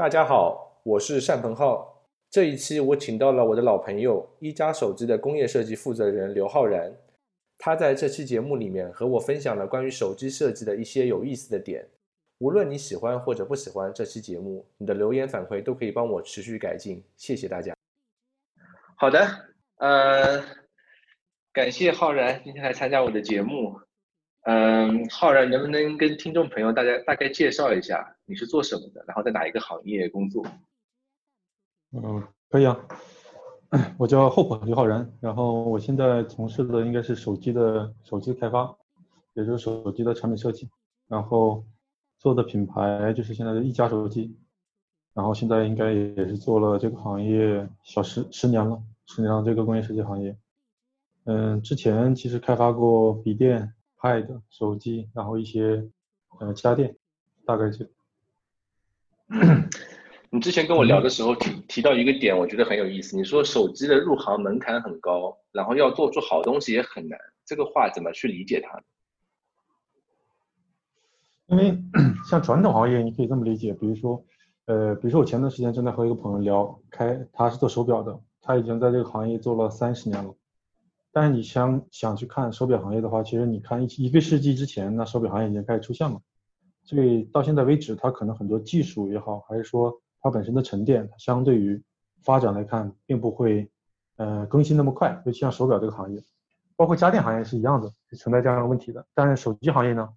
大家好，我是单鹏浩。这一期我请到了我的老朋友一加手机的工业设计负责人刘浩然，他在这期节目里面和我分享了关于手机设计的一些有意思的点。无论你喜欢或者不喜欢这期节目，你的留言反馈都可以帮我持续改进。谢谢大家。好的，呃，感谢浩然今天来参加我的节目。嗯，浩然能不能跟听众朋友大家大概介绍一下你是做什么的，然后在哪一个行业工作？嗯，可以啊。我叫厚朴刘浩然，然后我现在从事的应该是手机的手机开发，也就是手机的产品设计，然后做的品牌就是现在的一加手机，然后现在应该也是做了这个行业小十十年了，十年了这个工业设计行业。嗯，之前其实开发过笔电。Pad 手机，然后一些呃家电，大概就。你之前跟我聊的时候提提到一个点，我觉得很有意思。你说手机的入行门槛很高，然后要做出好东西也很难，这个话怎么去理解它？因为 像传统行业，你可以这么理解，比如说，呃，比如说我前段时间正在和一个朋友聊，开他是做手表的，他已经在这个行业做了三十年了。但是你想想去看手表行业的话，其实你看一一个世纪之前，那手表行业已经开始出现了。所以到现在为止，它可能很多技术也好，还是说它本身的沉淀，相对于发展来看，并不会呃更新那么快。尤其像手表这个行业，包括家电行业是一样的，存在这样的问题的。但是手机行业呢，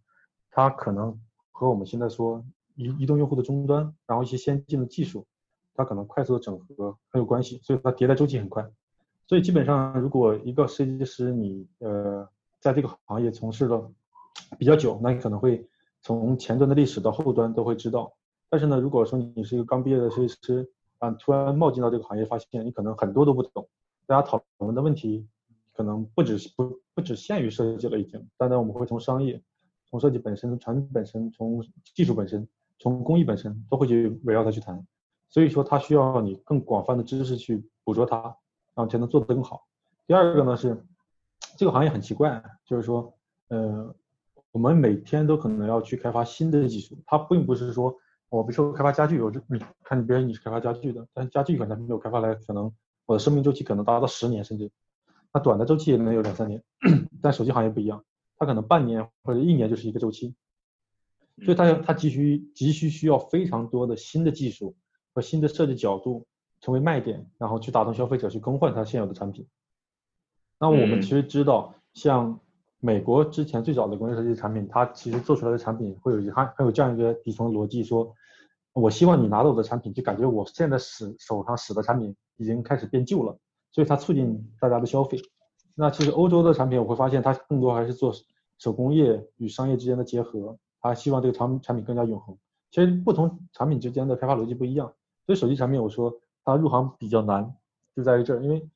它可能和我们现在说移移动用户的终端，然后一些先进的技术，它可能快速的整合很有关系，所以它迭代周期很快。所以基本上，如果一个设计师你呃在这个行业从事了比较久，那你可能会从前端的历史到后端都会知道。但是呢，如果说你是一个刚毕业的设计师啊，突然冒进到这个行业，发现你可能很多都不懂，大家讨论的问题可能不只是不不只限于设计了已经。当然，我们会从商业、从设计本身、从产品本身、从技术本身、从工艺本身都会去围绕它去谈。所以说，它需要你更广泛的知识去捕捉它。然后才能做得更好。第二个呢是，这个行业很奇怪，就是说，呃，我们每天都可能要去开发新的技术。它并不是说，我比如说开发家具，我就你看别人你是开发家具的，但是家具可能没有开发来，可能我的生命周期可能达到十年，甚至那短的周期也能有两三年。但手机行业不一样，它可能半年或者一年就是一个周期，所以它它急需急需需要非常多的新的技术和新的设计角度。成为卖点，然后去打动消费者去更换他现有的产品。那我们其实知道，像美国之前最早的工业设计产品，它其实做出来的产品会有还还有这样一个底层逻辑，说我希望你拿到我的产品，就感觉我现在使手上使的产品已经开始变旧了，所以它促进大家的消费。那其实欧洲的产品，我会发现它更多还是做手工业与商业之间的结合，它希望这个产产品更加永恒。其实不同产品之间的开发逻辑不一样，所以手机产品我说。它入行比较难，就在于这儿，因为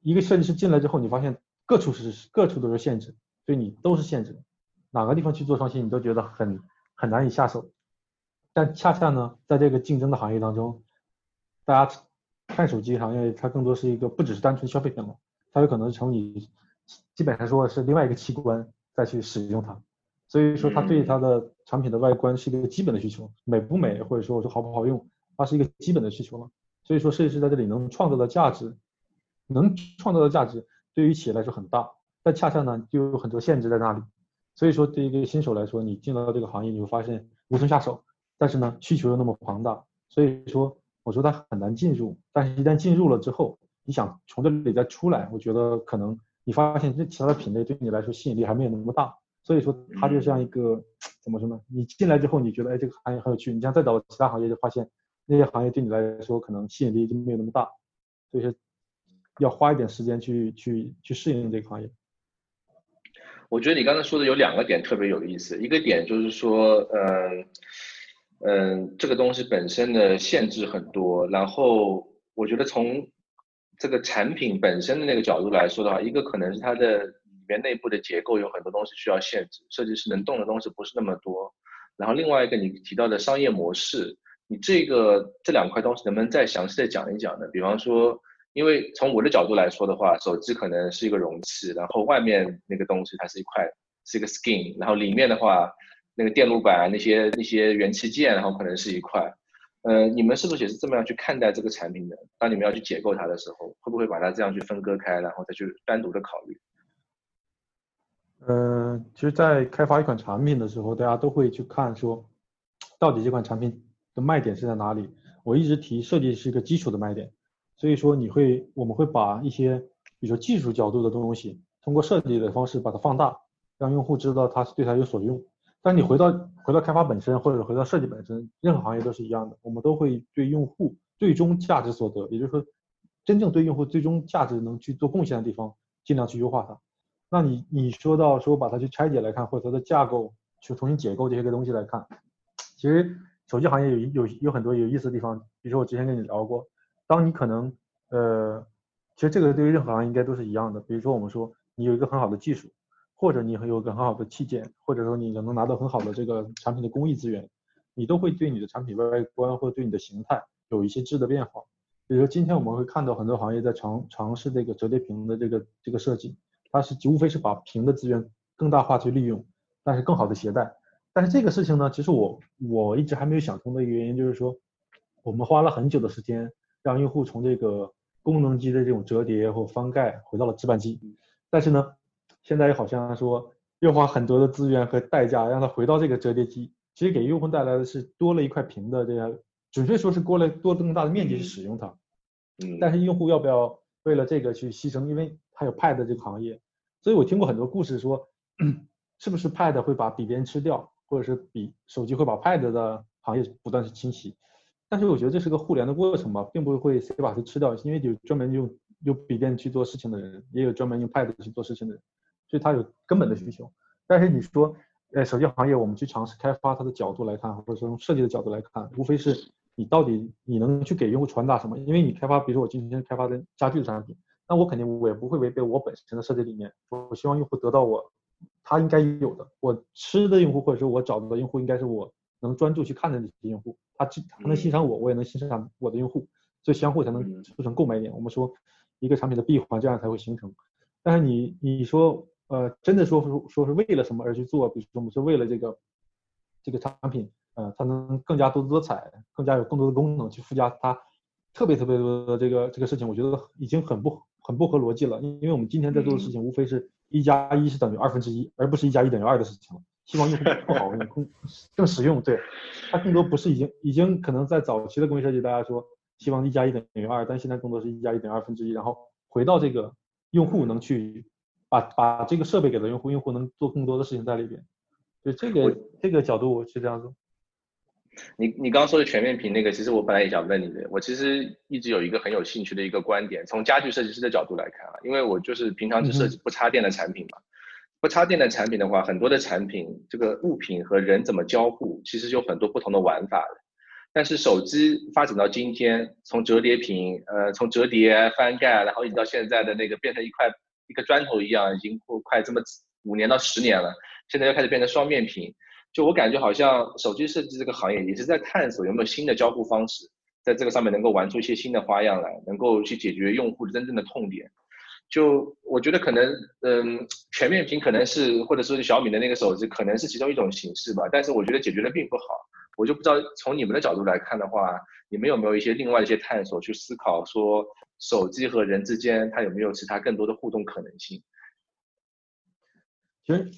一个设计师进来之后，你发现各处是各处都是限制，对你都是限制，哪个地方去做创新，你都觉得很很难以下手。但恰恰呢，在这个竞争的行业当中，大家看手机行业，它更多是一个不只是单纯消费品了，它有可能成为你基本上说是另外一个器官再去使用它，所以说它对它的产品的外观是一个基本的需求，美不美或者说我说好不好用，它是一个基本的需求了。所以说，设计师在这里能创造的价值，能创造的价值对于企业来说很大，但恰恰呢就有很多限制在那里。所以说，对于一个新手来说，你进到这个行业，你会发现无从下手，但是呢需求又那么庞大，所以说我说它很难进入。但是，一旦进入了之后，你想从这里再出来，我觉得可能你发现这其他的品类对你来说吸引力还没有那么大。所以说，它就像一个怎么说呢？你进来之后，你觉得哎这个行业很有趣，你像再找其他行业，就发现。那些行业对你来说可能吸引力就没有那么大，所以要花一点时间去去去适应这个行业。我觉得你刚才说的有两个点特别有意思，一个点就是说，嗯嗯，这个东西本身的限制很多，然后我觉得从这个产品本身的那个角度来说的话，一个可能是它的里面内部的结构有很多东西需要限制，设计师能动的东西不是那么多，然后另外一个你提到的商业模式。你这个这两块东西能不能再详细的讲一讲呢？比方说，因为从我的角度来说的话，手机可能是一个容器，然后外面那个东西它是一块，是一个 skin，然后里面的话，那个电路板那些那些元器件，然后可能是一块。呃，你们是不是也是这么样去看待这个产品的？当你们要去解构它的时候，会不会把它这样去分割开，然后再去单独的考虑？呃，其实，在开发一款产品的时候，大家都会去看说，到底这款产品的卖点是在哪里。我一直提设计是一个基础的卖点，所以说你会，我们会把一些，比如说技术角度的东西，通过设计的方式把它放大，让用户知道它是对它有所用。但你回到回到开发本身，或者回到设计本身，任何行业都是一样的，我们都会对用户最终价值所得，也就是说，真正对用户最终价值能去做贡献的地方，尽量去优化它。那你你说到说把它去拆解来看，或者它的架构去重新解构这些个东西来看，其实手机行业有有有很多有意思的地方，比如说我之前跟你聊过，当你可能呃，其实这个对于任何行业应该都是一样的，比如说我们说你有一个很好的技术。或者你有个很好的器件，或者说你能拿到很好的这个产品的工艺资源，你都会对你的产品外观或者对你的形态有一些质的变化。比如说今天我们会看到很多行业在尝尝试这个折叠屏的这个这个设计，它是无非是把屏的资源更大化去利用，但是更好的携带。但是这个事情呢，其实我我一直还没有想通的一个原因就是说，我们花了很久的时间让用户从这个功能机的这种折叠或翻盖回到了直板机，但是呢。现在又好像说又花很多的资源和代价让它回到这个折叠机，其实给用户带来的是多了一块屏的这样，准确说是多了多更大的面积去使用它。嗯。但是用户要不要为了这个去牺牲？因为它有 Pad 这个行业，所以我听过很多故事说，是不是 Pad 会把笔边吃掉，或者是笔手机会把 Pad 的行业不断去清洗？但是我觉得这是个互联的过程吧，并不会谁把它吃掉，因为有专门用用笔电去做事情的人，也有专门用 Pad 去做事情的人。所以它有根本的需求，但是你说，呃，手机行业我们去尝试开发它的角度来看，或者说从设计的角度来看，无非是你到底你能去给用户传达什么？因为你开发，比如说我今天开发的家具的产品，那我肯定我也不会违背我本身的设计理念。我希望用户得到我他应该有的，我吃的用户或者说我找到的用户应该是我能专注去看的那些用户，他他能欣赏我，我也能欣赏我的用户，所以相互才能促成购买点。我们说一个产品的闭环这样才会形成。但是你你说。呃，真的说说说是为了什么而去做？比如说，我们是为了这个这个产品，呃，它能更加多姿多彩，更加有更多的功能去附加它特别特别多的这个这个事情，我觉得已经很不很不合逻辑了。因为我们今天在做的事情，无非是一加一是等于二分之一，而不是一加一等于二的事情了。希望用户更好用，更 更实用。对，它更多不是已经已经可能在早期的工业设计，大家说希望一加一等于二，但现在更多是一加一等于二分之一，然后回到这个用户能去。把把这个设备给了用户，用户能做更多的事情在里边，就这个这个角度我是这样子。你你刚刚说的全面屏那个，其实我本来也想问你的，我其实一直有一个很有兴趣的一个观点，从家具设计师的角度来看啊，因为我就是平常只设计不插电的产品嘛，不插电的产品的话，很多的产品这个物品和人怎么交互，其实有很多不同的玩法的。但是手机发展到今天，从折叠屏，呃，从折叠翻盖，然后一直到现在的那个变成一块。一个砖头一样，已经过快这么五年到十年了，现在又开始变成双面屏，就我感觉好像手机设计这个行业也是在探索有没有新的交互方式，在这个上面能够玩出一些新的花样来，能够去解决用户真正的痛点。就我觉得可能，嗯，全面屏可能是或者说是小米的那个手机可能是其中一种形式吧，但是我觉得解决的并不好。我就不知道从你们的角度来看的话，你们有没有一些另外一些探索去思考说。手机和人之间，它有没有其他更多的互动可能性？其实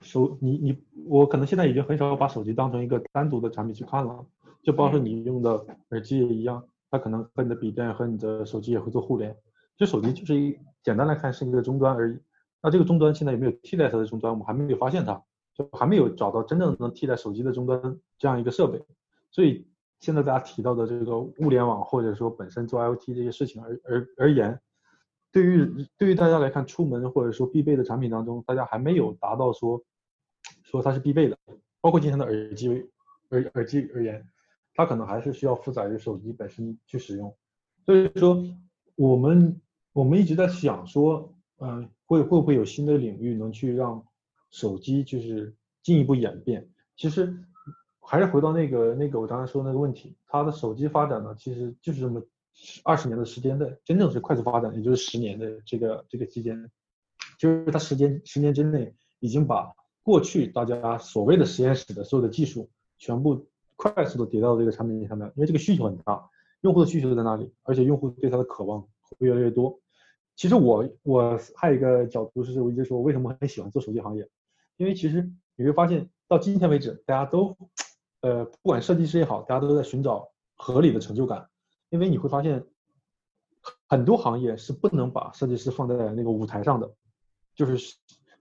手你你我可能现在已经很少把手机当成一个单独的产品去看了，就包括你用的耳机也一样，它可能和你的笔电和你的手机也会做互联。这手机就是一简单来看是一个终端而已。那这个终端现在有没有替代它的终端？我们还没有发现它，就还没有找到真正能替代手机的终端这样一个设备，所以。现在大家提到的这个物联网，或者说本身做 IoT 这些事情而而而言，对于对于大家来看，出门或者说必备的产品当中，大家还没有达到说说它是必备的。包括今天的耳机耳耳机而言，它可能还是需要负载于手机本身去使用。所以说，我们我们一直在想说，嗯，会会不会有新的领域能去让手机就是进一步演变？其实。还是回到那个那个我刚才说那个问题，它的手机发展呢，其实就是这么二十年的时间的，真正是快速发展，也就是十年的这个这个期间，就是它时间十年之内已经把过去大家所谓的实验室的所有的技术全部快速的叠到这个产品上面，因为这个需求很大，用户的需求就在那里，而且用户对它的渴望会越来越多。其实我我还有一个角度是，我一直说我为什么很喜欢做手机行业，因为其实你会发现到今天为止，大家都，呃，不管设计师也好，大家都在寻找合理的成就感，因为你会发现很多行业是不能把设计师放在那个舞台上的，就是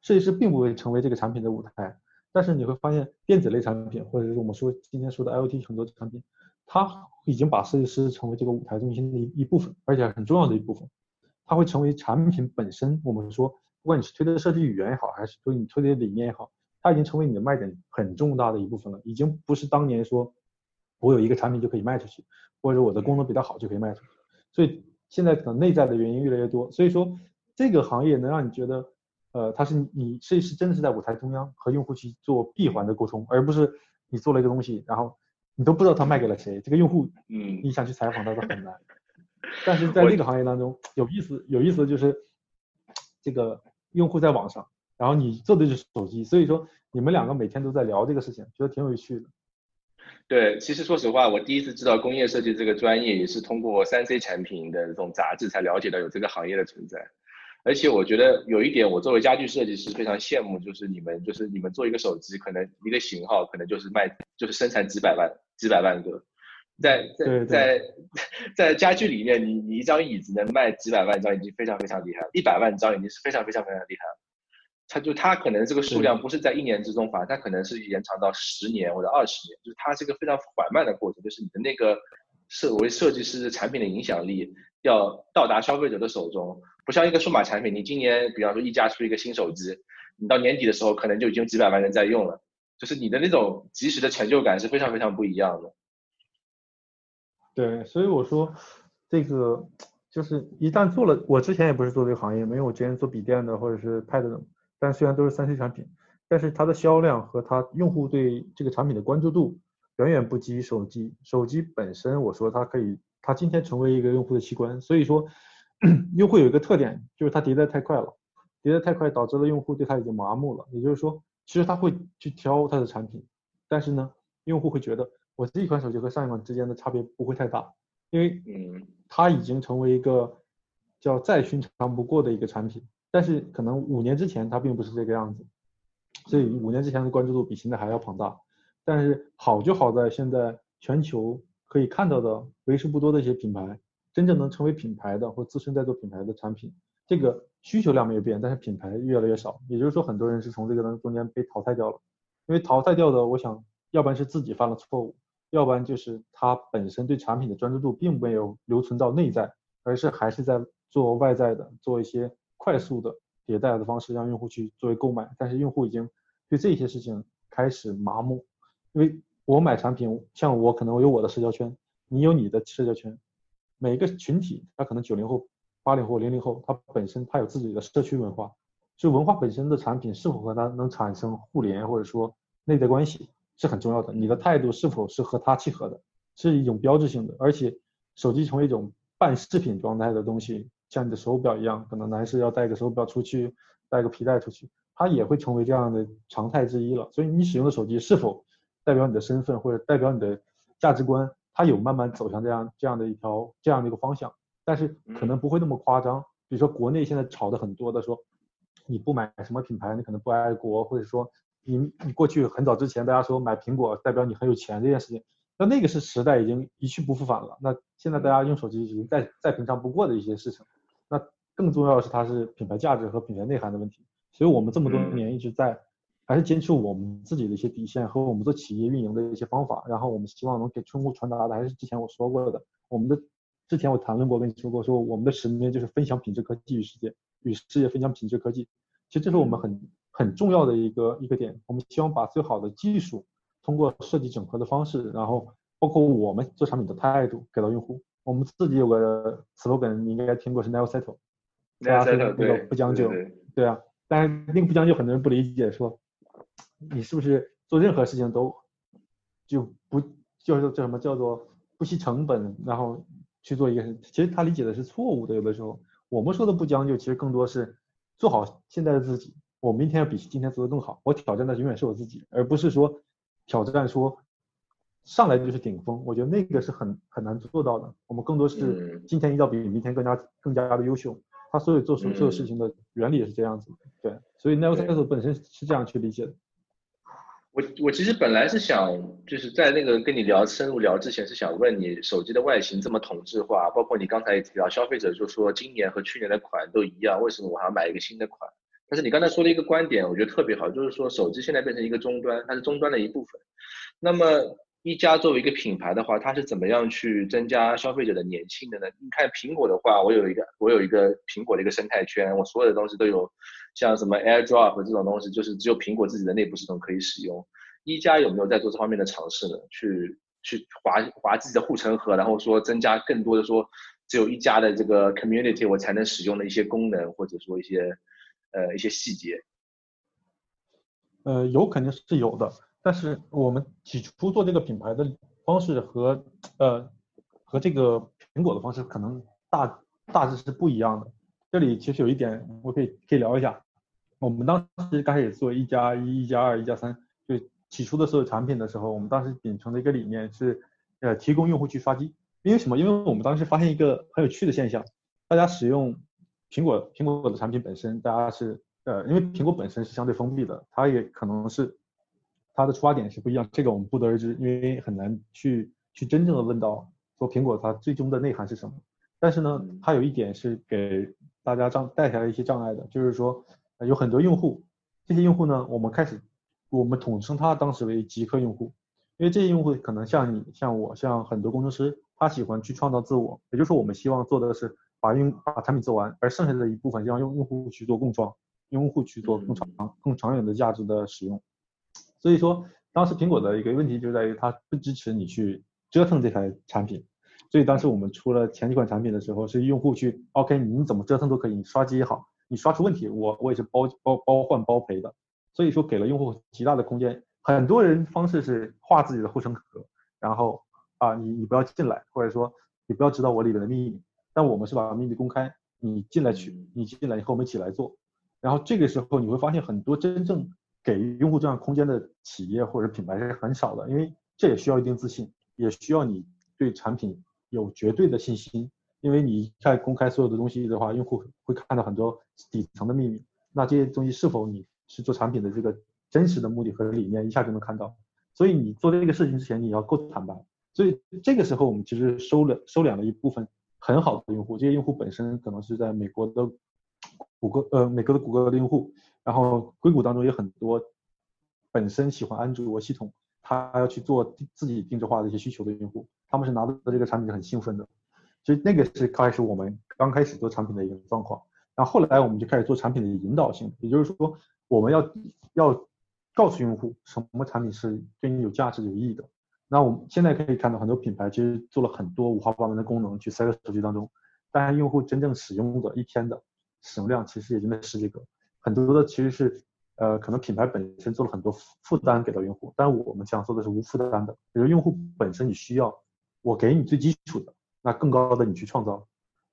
设计师并不会成为这个产品的舞台。但是你会发现，电子类产品，或者是我们说今天说的 IoT 很多产品，它已经把设计师成为这个舞台中心的一一部分，而且很重要的一部分。它会成为产品本身。我们说，不管你是推的设计语言也好，还是说你推的理念也好，它已经成为你的卖点很重大的一部分了。已经不是当年说我有一个产品就可以卖出去，或者我的功能比较好就可以卖出去。所以现在可能内在的原因越来越多。所以说这个行业能让你觉得。呃，它是你设计师真的是在舞台中央和用户去做闭环的沟通，而不是你做了一个东西，然后你都不知道他卖给了谁，这个用户，嗯，你想去采访他都很难。但是在这个行业当中，有意思有意思的就是这个用户在网上，然后你做的就是手机，所以说你们两个每天都在聊这个事情，觉得挺有趣的。对，其实说实话，我第一次知道工业设计这个专业，也是通过三 C 产品的这种杂志才了解到有这个行业的存在。而且我觉得有一点，我作为家具设计师非常羡慕，就是你们，就是你们做一个手机，可能一个型号可能就是卖，就是生产几百万、几百万个，在在在在家具里面，你你一张椅子能卖几百万张，已经非常非常厉害了，一百万张已经是非常非常非常厉害了。它就它可能这个数量不是在一年之中发，它可能是延长到十年或者二十年，就是它是一个非常缓慢的过程，就是你的那个设为设计师产品的影响力要到达消费者的手中。不像一个数码产品，你今年比方说一家出一个新手机，你到年底的时候可能就已经几百万人在用了，就是你的那种及时的成就感是非常非常不一样的。对，所以我说这个就是一旦做了，我之前也不是做这个行业，没有我之前做笔电的或者是 Pad 的，但虽然都是三 C 产品，但是它的销量和它用户对这个产品的关注度远远不及手机。手机本身，我说它可以，它今天成为一个用户的器官，所以说。用户有一个特点，就是它迭代太快了，迭代太快导致了用户对它已经麻木了。也就是说，其实他会去挑它的产品，但是呢，用户会觉得我这一款手机和上一款之间的差别不会太大，因为嗯，它已经成为一个叫再寻常不过的一个产品。但是可能五年之前它并不是这个样子，所以五年之前的关注度比现在还要庞大。但是好就好在现在全球可以看到的为数不多的一些品牌。真正能成为品牌的或自身在做品牌的产品，这个需求量没有变，但是品牌越来越少。也就是说，很多人是从这个当中间被淘汰掉了。因为淘汰掉的，我想，要不然是自己犯了错误，要不然就是他本身对产品的专注度并没有留存到内在，而是还是在做外在的，做一些快速的迭代的方式让用户去作为购买。但是用户已经对这些事情开始麻木，因为我买产品，像我可能我有我的社交圈，你有你的社交圈。每个群体，他可能九零后、八零后、零零后，他本身他有自己的社区文化，就文化本身的产品是否和他能产生互联或者说内在关系是很重要的。你的态度是否是和他契合的，是一种标志性的。而且手机成为一种半饰品状态的东西，像你的手表一样，可能男士要带个手表出去，带个皮带出去，它也会成为这样的常态之一了。所以你使用的手机是否代表你的身份或者代表你的价值观？它有慢慢走向这样这样的一条这样的一个方向，但是可能不会那么夸张。比如说国内现在炒的很多的说，你不买什么品牌，你可能不爱国，或者说你你过去很早之前大家说买苹果代表你很有钱这件事情，那那个是时代已经一去不复返了。那现在大家用手机已经再再平常不过的一些事情。那更重要的是它是品牌价值和品牌内涵的问题。所以我们这么多年一直在。还是坚持我们自己的一些底线和我们做企业运营的一些方法，然后我们希望能给用户传达的还是之前我说过的，我们的之前我谈论过跟你说过，说我们的使命就是分享品质科技与世界，与世界分享品质科技。其实这是我们很很重要的一个一个点，我们希望把最好的技术通过设计整合的方式，然后包括我们做产品的态度给到用户。我们自己有个 slogan，你应该听过是 never settle，never settle，对，不将就，对啊，但是那个不将就很多人不理解，说。你是不是做任何事情都就不就是叫什么叫做不惜成本，然后去做一个事？其实他理解的是错误的。有的时候我们说的不将就，其实更多是做好现在的自己。我明天要比今天做的更好。我挑战的永远是我自己，而不是说挑战说上来就是顶峰，我觉得那个是很很难做到的。我们更多是今天一定要比明天更加更加的优秀。他所有做所有事情的原理也是这样子，对。所以 Never Settle 本身是这样去理解的。我我其实本来是想，就是在那个跟你聊深入聊之前，是想问你手机的外形这么同质化，包括你刚才也提到消费者就说今年和去年的款都一样，为什么我还要买一个新的款？但是你刚才说的一个观点，我觉得特别好，就是说手机现在变成一个终端，它是终端的一部分。那么一加作为一个品牌的话，它是怎么样去增加消费者的粘性的呢？你看苹果的话，我有一个我有一个苹果的一个生态圈，我所有的东西都有。像什么 AirDrop 这种东西，就是只有苹果自己的内部系统可以使用。一加有没有在做这方面的尝试呢？去去划划自己的护城河，然后说增加更多的说只有一家的这个 community 我才能使用的一些功能，或者说一些呃一些细节。呃，有肯定是有的，但是我们起初做这个品牌的方式和呃和这个苹果的方式可能大大致是不一样的。这里其实有一点我可以可以聊一下。我们当时刚开始做一加一、一加二、一加三，就起初的所有产品的时候，我们当时秉承的一个理念是，呃，提供用户去刷机。因为什么？因为我们当时发现一个很有趣的现象，大家使用苹果苹果的产品本身，大家是呃，因为苹果本身是相对封闭的，它也可能是它的出发点是不一样，这个我们不得而知，因为很难去去真正的问到说苹果它最终的内涵是什么。但是呢，它有一点是给大家障带下来一些障碍的，就是说。有很多用户，这些用户呢，我们开始，我们统称他当时为极客用户，因为这些用户可能像你、像我、像很多工程师，他喜欢去创造自我，也就是说，我们希望做的是把用把产品做完，而剩下的一部分让用用户去做共创，用户去做更长、更长远的价值的使用。所以说，当时苹果的一个问题就在于它不支持你去折腾这台产品，所以当时我们出了前几款产品的时候，是用户去 OK，你怎么折腾都可以，你刷机也好。你刷出问题，我我也是包包包换包赔的，所以说给了用户极大的空间。很多人方式是画自己的护城河，然后啊你你不要进来，或者说你不要知道我里面的秘密。但我们是把秘密公开，你进来取，你进来以后我们一起来做。然后这个时候你会发现很多真正给用户这样空间的企业或者品牌是很少的，因为这也需要一定自信，也需要你对产品有绝对的信心。因为你在公开所有的东西的话，用户会看到很多底层的秘密。那这些东西是否你是做产品的这个真实的目的和理念，一下就能看到。所以你做这个事情之前，你要够坦白。所以这个时候，我们其实收了收敛了一部分很好的用户。这些用户本身可能是在美国的谷歌，呃，美国的谷歌的用户。然后硅谷当中有很多本身喜欢安卓系统，他要去做自己定制化的一些需求的用户，他们是拿到的这个产品是很兴奋的。所以那个是开始我们刚开始做产品的一个状况，然后后来我们就开始做产品的引导性，也就是说我们要要告诉用户什么产品是对你有价值有意义的。那我们现在可以看到很多品牌其实做了很多五花八门的功能去塞到手机当中，但用户真正使用的一天的使用量其实也就那十几个，很多的其实是呃可能品牌本身做了很多负担给到用户，但我们想做的是无负担的，比如用户本身你需要我给你最基础的。那更高的你去创造，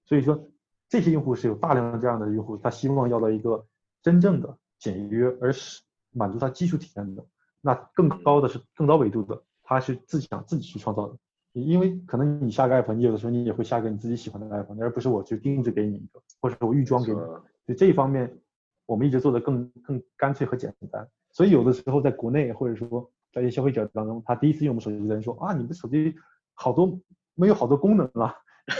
所以说这些用户是有大量的这样的用户，他希望要到一个真正的简约而是满足他基础体验的。那更高的是更高维度的，他是自己想自己去创造的。因为可能你下个 app，你有的时候你也会下个你自己喜欢的 app，而不是我去定制给你一个，或者我预装给你。所以这一方面我们一直做的更更干脆和简单。所以有的时候在国内或者说在一些消费者当中，他第一次用我们手机的人说啊，你们手机好多。没有好多功能啊，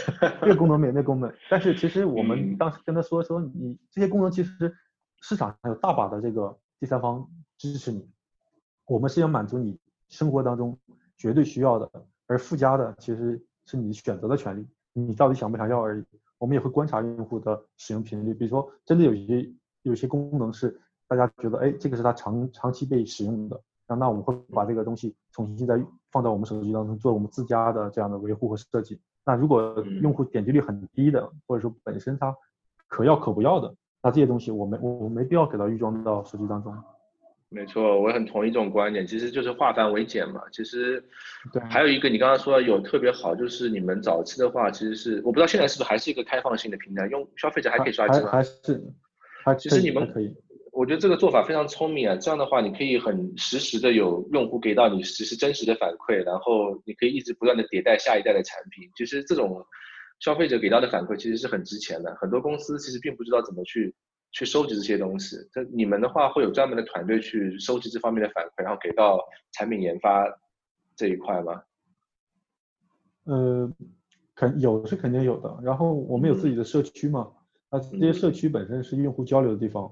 这个功能没那功能，但是其实我们当时跟他说说，你这些功能其实市场上有大把的这个第三方支持你，我们是要满足你生活当中绝对需要的，而附加的其实是你选择的权利，你到底想不想要而已。我们也会观察用户的使用频率，比如说真的有一些有些功能是大家觉得哎这个是它长长期被使用的。那那我们会把这个东西重新再放到我们手机当中，做我们自家的这样的维护和设计。那如果用户点击率很低的，或者说本身它可要可不要的，那这些东西我没我没必要给它预装到手机当中。没错，我很同意这种观点，其实就是化繁为简嘛。其实，对，还有一个你刚刚说有特别好，就是你们早期的话，其实是我不知道现在是不是还是一个开放性的平台，用消费者还可以刷机吗？还是，还其实你们可以。我我觉得这个做法非常聪明啊！这样的话，你可以很实时的有用户给到你实时真实的反馈，然后你可以一直不断的迭代下一代的产品。其实这种消费者给到的反馈其实是很值钱的。很多公司其实并不知道怎么去去收集这些东西。这你们的话会有专门的团队去收集这方面的反馈，然后给到产品研发这一块吗？呃，肯有是肯定有的。然后我们有自己的社区嘛，那这些社区本身是用户交流的地方。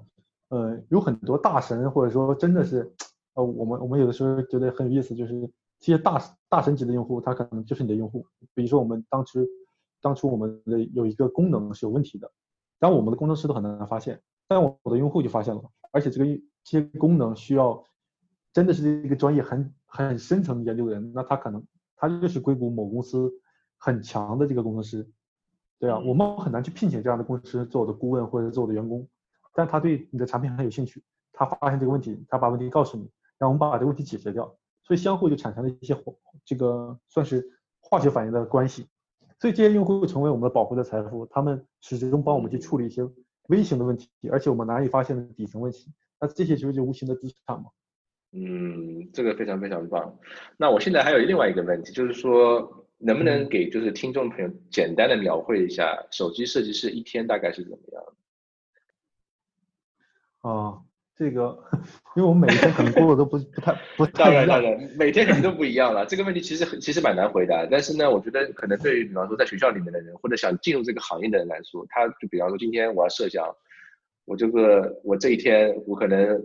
呃，有很多大神，或者说真的是，呃，我们我们有的时候觉得很有意思，就是这些大大神级的用户，他可能就是你的用户。比如说我们当时当初我们的有一个功能是有问题的，但我们的工程师都很难发现，但我的用户就发现了，而且这个这些功能需要真的是一个专业很很深层研究的人，那他可能他就是硅谷某公司很强的这个工程师，对啊，我们很难去聘请这样的公司做我的顾问或者做我的员工。但他对你的产品很有兴趣，他发现这个问题，他把问题告诉你，然后我们把这个问题解决掉，所以相互就产生了一些这个算是化学反应的关系，所以这些用户成为我们的保护的财富，他们始终帮我们去处理一些微型的问题，而且我们难以发现的底层问题，那这些其实就无形的资产嘛。嗯，这个非常非常棒。那我现在还有另外一个问题，就是说能不能给就是听众朋友简单的描绘一下手机设计师一天大概是怎么样的？啊，这个，因为我们每天可能过的都不不太不太一样，每天可能都不一样了。这个问题其实很其实蛮难回答，但是呢，我觉得可能对于比方说在学校里面的人，或者想进入这个行业的人来说，他就比方说今天我要设想，我这个我这一天我可能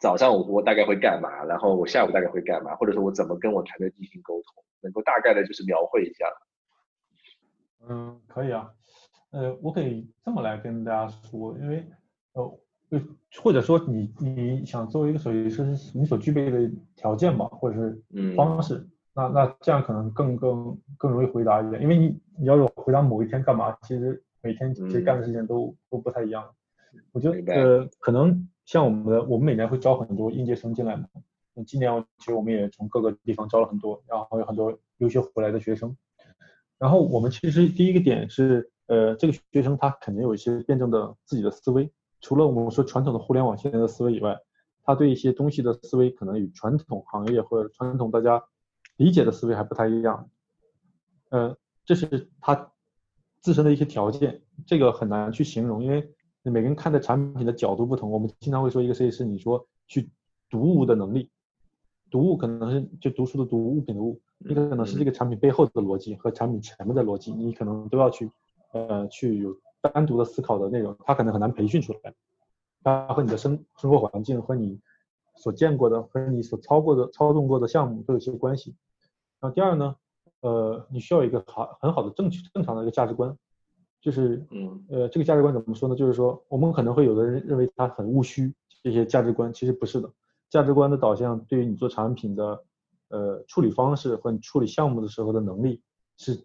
早上我我大概会干嘛，然后我下午大概会干嘛，或者说我怎么跟我团队进行沟通，能够大概的就是描绘一下。嗯，可以啊，呃，我可以这么来跟大家说，因为呃。就或者说你你想作为一个设计师，你所具备的条件吧，或者是方式，那那这样可能更更更容易回答一点，因为你你要有回答某一天干嘛，其实每天其实干的事情都都不太一样。我觉得呃可能像我们的我们每年会招很多应届生进来嘛，那今年其实我们也从各个地方招了很多，然后有很多留学回来的学生，然后我们其实第一个点是呃这个学生他肯定有一些辩证的自己的思维。除了我们说传统的互联网现在的思维以外，他对一些东西的思维可能与传统行业或者传统大家理解的思维还不太一样。呃，这是他自身的一些条件，这个很难去形容，因为每个人看待产品的角度不同。我们经常会说一个设计师，你说去读物的能力，读物可能是就读书的读物品的物，你可能是这个产品背后的逻辑和产品前面的逻辑，你可能都要去呃去有。单独的思考的内容，他可能很难培训出来。它和你的生生活环境和你所见过的和你所操过的操纵过的项目都有些关系。然后第二呢，呃，你需要一个好很好的正正常的一个价值观，就是嗯呃这个价值观怎么说呢？就是说我们可能会有的人认为它很务虚，这些价值观其实不是的。价值观的导向对于你做产品的呃处理方式和你处理项目的时候的能力是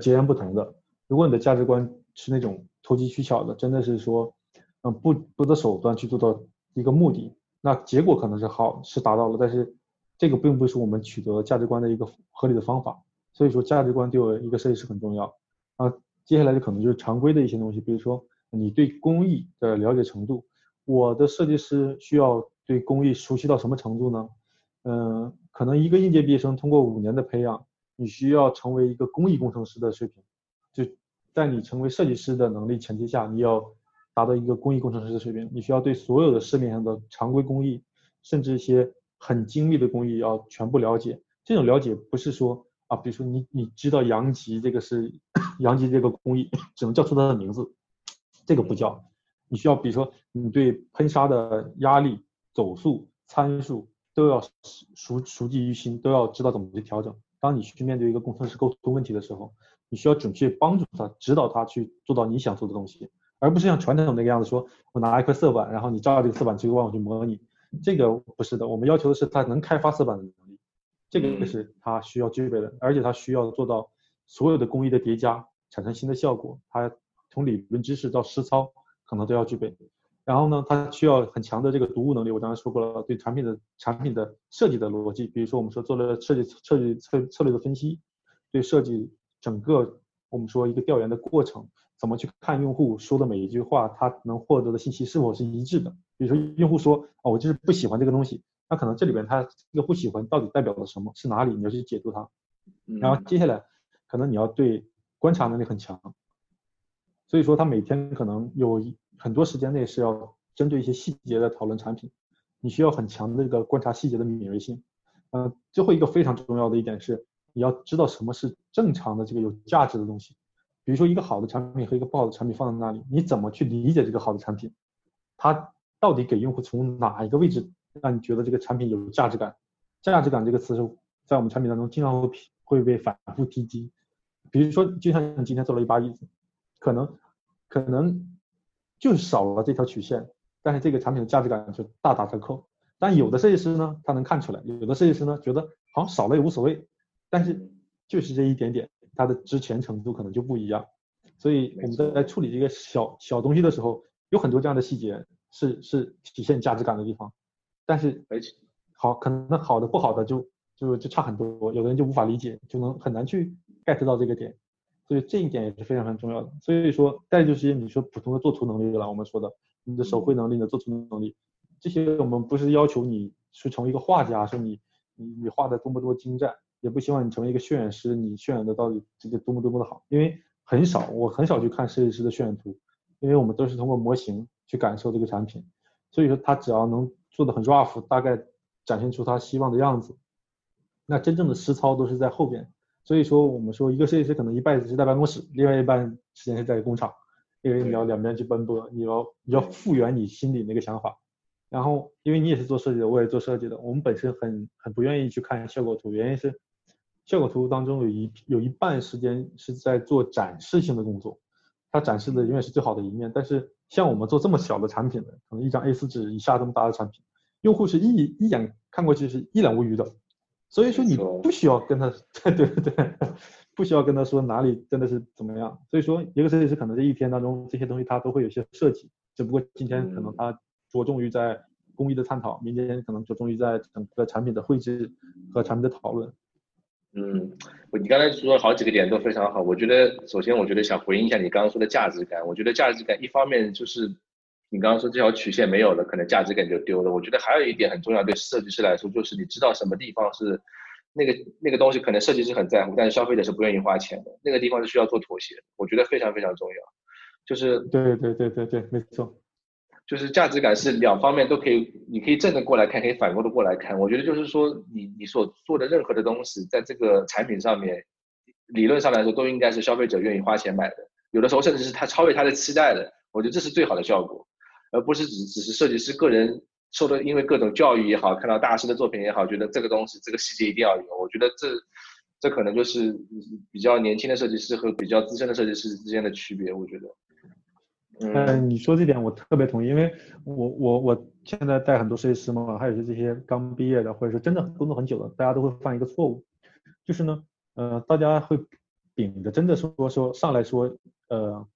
截然不同的。如果你的价值观是那种投机取巧的，真的是说，嗯，不不择手段去做到一个目的，那结果可能是好是达到了，但是这个并不是我们取得价值观的一个合理的方法。所以说价值观对我一个设计师很重要。啊，接下来就可能就是常规的一些东西，比如说你对工艺的了解程度，我的设计师需要对工艺熟悉到什么程度呢？嗯，可能一个应届毕业生通过五年的培养，你需要成为一个工艺工程师的水平，就。在你成为设计师的能力前提下，你要达到一个工艺工程师的水平，你需要对所有的市面上的常规工艺，甚至一些很精密的工艺要全部了解。这种了解不是说啊，比如说你你知道阳极这个是阳极这个工艺，只能叫出它的名字，这个不叫。你需要比如说你对喷砂的压力、走速、参数都要熟熟记于心，都要知道怎么去调整。当你去面对一个工程师沟通问题的时候。你需要准确帮助他，指导他去做到你想做的东西，而不是像传统那个样子，说我拿一块色板，然后你照着这个色板去帮我去模拟，这个不是的。我们要求的是他能开发色板的能力，这个是他需要具备的，而且他需要做到所有的工艺的叠加产生新的效果，他从理论知识到实操可能都要具备。然后呢，他需要很强的这个读物能力。我刚才说过了，对产品的产品的设计的逻辑，比如说我们说做了设计设计策策略的分析，对设计。整个我们说一个调研的过程，怎么去看用户说的每一句话，他能获得的信息是否是一致的。比如说用户说哦，我就是不喜欢这个东西，那可能这里边他这个不喜欢到底代表了什么？是哪里？你要去解读它。然后接下来可能你要对观察能力很强，所以说他每天可能有很多时间内是要针对一些细节的讨论产品，你需要很强的这个观察细节的敏锐性。呃，最后一个非常重要的一点是，你要知道什么是正常的这个有价值的东西。比如说一个好的产品和一个不好的产品放在那里，你怎么去理解这个好的产品？它到底给用户从哪一个位置让你觉得这个产品有价值感？价值感这个词是在我们产品当中经常会会被反复提及。比如说，就像你今天做了一把椅子，可能可能就少了这条曲线，但是这个产品的价值感就大打折扣。但有的设计师呢，他能看出来；有的设计师呢，觉得好像少了也无所谓，但是就是这一点点，它的值钱程度可能就不一样。所以我们在在处理这个小小东西的时候，有很多这样的细节。是是体现价值感的地方，但是好可能好的不好的就就就差很多，有的人就无法理解，就能很难去 get 到这个点，所以这一点也是非常非常重要的。所以说，再就是你说普通的做图能力了，我们说的你的手绘能力、你的做图能力，这些我们不是要求你去成为一个画家，说你你你画的多么多精湛，也不希望你成为一个渲染师，你渲染的到底这个多么多么的好，因为很少，我很少去看设计师的渲染图，因为我们都是通过模型。去感受这个产品，所以说他只要能做的很 rough，大概展现出他希望的样子，那真正的实操都是在后边。所以说我们说一个设计师可能一半是在办公室，另外一半时间是在工厂，因为你要两边去奔波，你要你要复原你心里那个想法。然后因为你也是做设计的，我也做设计的，我们本身很很不愿意去看效果图，原因是效果图当中有一有一半时间是在做展示性的工作，它展示的永远是最好的一面，但是。像我们做这么小的产品的，可能一张 A4 纸以下这么大的产品，用户是一一眼看过去是一览无余的，所以说你不需要跟他，对对对，不需要跟他说哪里真的是怎么样。所以说一个设计师可能这一天当中这些东西他都会有些设计，只不过今天可能他着重于在工艺的探讨，明天可能着重于在整个产品的绘制和产品的讨论。嗯，我你刚才说好几个点都非常好。我觉得首先，我觉得想回应一下你刚刚说的价值感。我觉得价值感一方面就是你刚刚说这条曲线没有了，可能价值感就丢了。我觉得还有一点很重要，对设计师来说，就是你知道什么地方是那个那个东西，可能设计师很在乎，但是消费者是不愿意花钱的。那个地方是需要做妥协。我觉得非常非常重要。就是对对对对对，没错。就是价值感是两方面都可以，你可以正的过来看，可以反过的过来看。我觉得就是说，你你所做的任何的东西，在这个产品上面，理论上来说都应该是消费者愿意花钱买的。有的时候甚至是他超越他的期待的。我觉得这是最好的效果，而不是只只是设计师个人受的，因为各种教育也好，看到大师的作品也好，觉得这个东西这个细节一定要有。我觉得这这可能就是比较年轻的设计师和比较资深的设计师之间的区别。我觉得。嗯，你说这点我特别同意，因为我我我现在带很多设计师嘛，还有是这些刚毕业的，或者说真的工作很久的，大家都会犯一个错误，就是呢，呃，大家会秉着真的说说上来说，呃，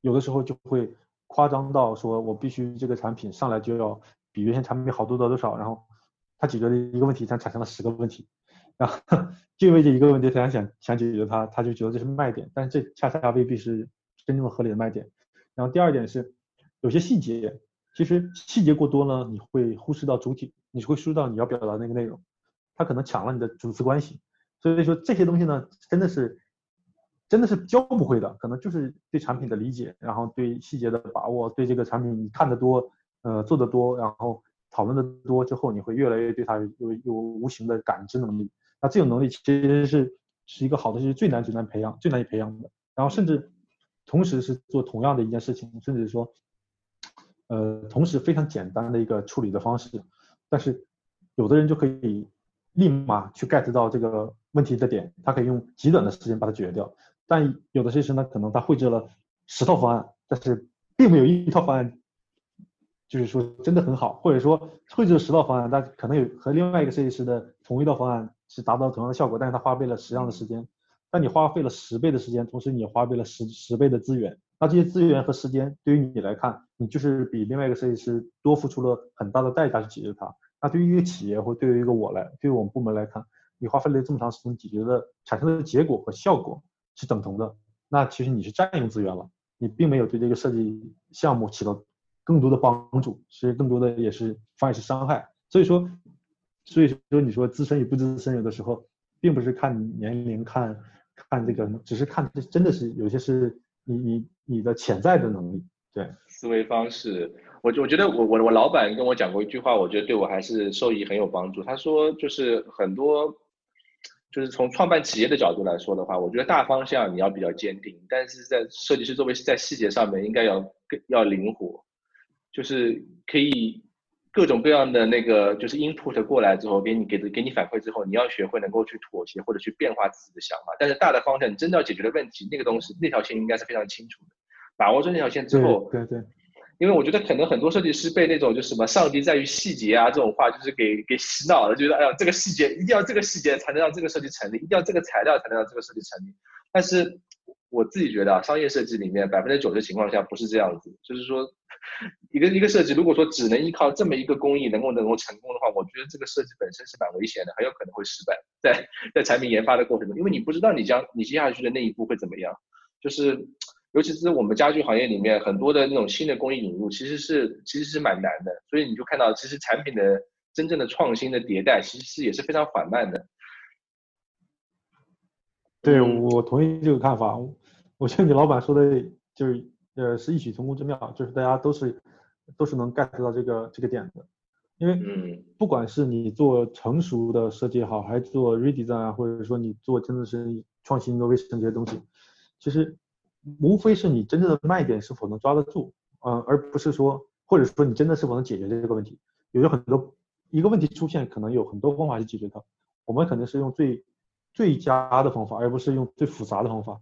有的时候就会夸张到说我必须这个产品上来就要比原先产品好多多多少，然后他解决了一个问题，他产生了十个问题，然后就为这一个问题，他想想解决它，他就觉得这是卖点，但是这恰恰未必是真正的合理的卖点。然后第二点是，有些细节，其实细节过多呢，你会忽视到主体，你会疏到你要表达那个内容，它可能抢了你的主次关系。所以说这些东西呢，真的是，真的是教不会的，可能就是对产品的理解，然后对细节的把握，对这个产品你看得多，呃，做得多，然后讨论的多之后，你会越来越对它有有无形的感知能力。那这种能力其实是是一个好的，是最难最难培养，最难以培养的。然后甚至。同时是做同样的一件事情，甚至说，呃，同时非常简单的一个处理的方式，但是有的人就可以立马去 get 到这个问题的点，他可以用极短的时间把它解决掉。但有的设计师呢，可能他绘制了十套方案，但是并没有一套方案，就是说真的很好，或者说绘制了十套方案，但可能有和另外一个设计师的同一套方案是达到同样的效果，但是他花费了十样的时间。但你花费了十倍的时间，同时你也花费了十十倍的资源，那这些资源和时间对于你来看，你就是比另外一个设计师多付出了很大的代价去解决它。那对于一个企业或对于一个我来，对于我们部门来看，你花费了这么长时间解决的产生的结果和效果是等同的。那其实你是占用资源了，你并没有对这个设计项目起到更多的帮助，其实更多的也是反而是伤害。所以说，所以说你说资深与不资深，有的时候并不是看年龄，看看这个，只是看真的是有些是你你你的潜在的能力，对思维方式。我我觉得我我我老板跟我讲过一句话，我觉得对我还是受益很有帮助。他说就是很多。就是从创办企业的角度来说的话，我觉得大方向你要比较坚定，但是在设计师作为在细节上面应该要更要灵活，就是可以各种各样的那个就是 input 过来之后，给你给给你反馈之后，你要学会能够去妥协或者去变化自己的想法。但是大的方向你真的要解决的问题，那个东西那条线应该是非常清楚的，把握住那条线之后，对对。因为我觉得可能很多设计师被那种就什么“上帝在于细节”啊这种话，就是给给洗脑了，觉得哎呀这个细节一定要这个细节才能让这个设计成立，一定要这个材料才能让这个设计成立。但是我自己觉得啊，商业设计里面百分之九十情况下不是这样子，就是说一个一个设计如果说只能依靠这么一个工艺能够能够成功的话，我觉得这个设计本身是蛮危险的，很有可能会失败在在产品研发的过程中，因为你不知道你将你接下去的那一步会怎么样，就是。尤其是我们家具行业里面很多的那种新的工艺引入，其实是其实是蛮难的，所以你就看到其实产品的真正的创新的迭代，其实是也是非常缓慢的。对我同意这个看法，我觉得你老板说的就是呃是异曲同工之妙，就是大家都是都是能 get 到这个这个点的，因为不管是你做成熟的设计也好，还是做 redesign 啊，或者说你做真的是创新 innovation 这些东西，其实。无非是你真正的卖点是否能抓得住，嗯，而不是说，或者说你真的是否能解决这个问题。有很多一个问题出现，可能有很多方法去解决它。我们肯定是用最最佳的方法，而不是用最复杂的方法，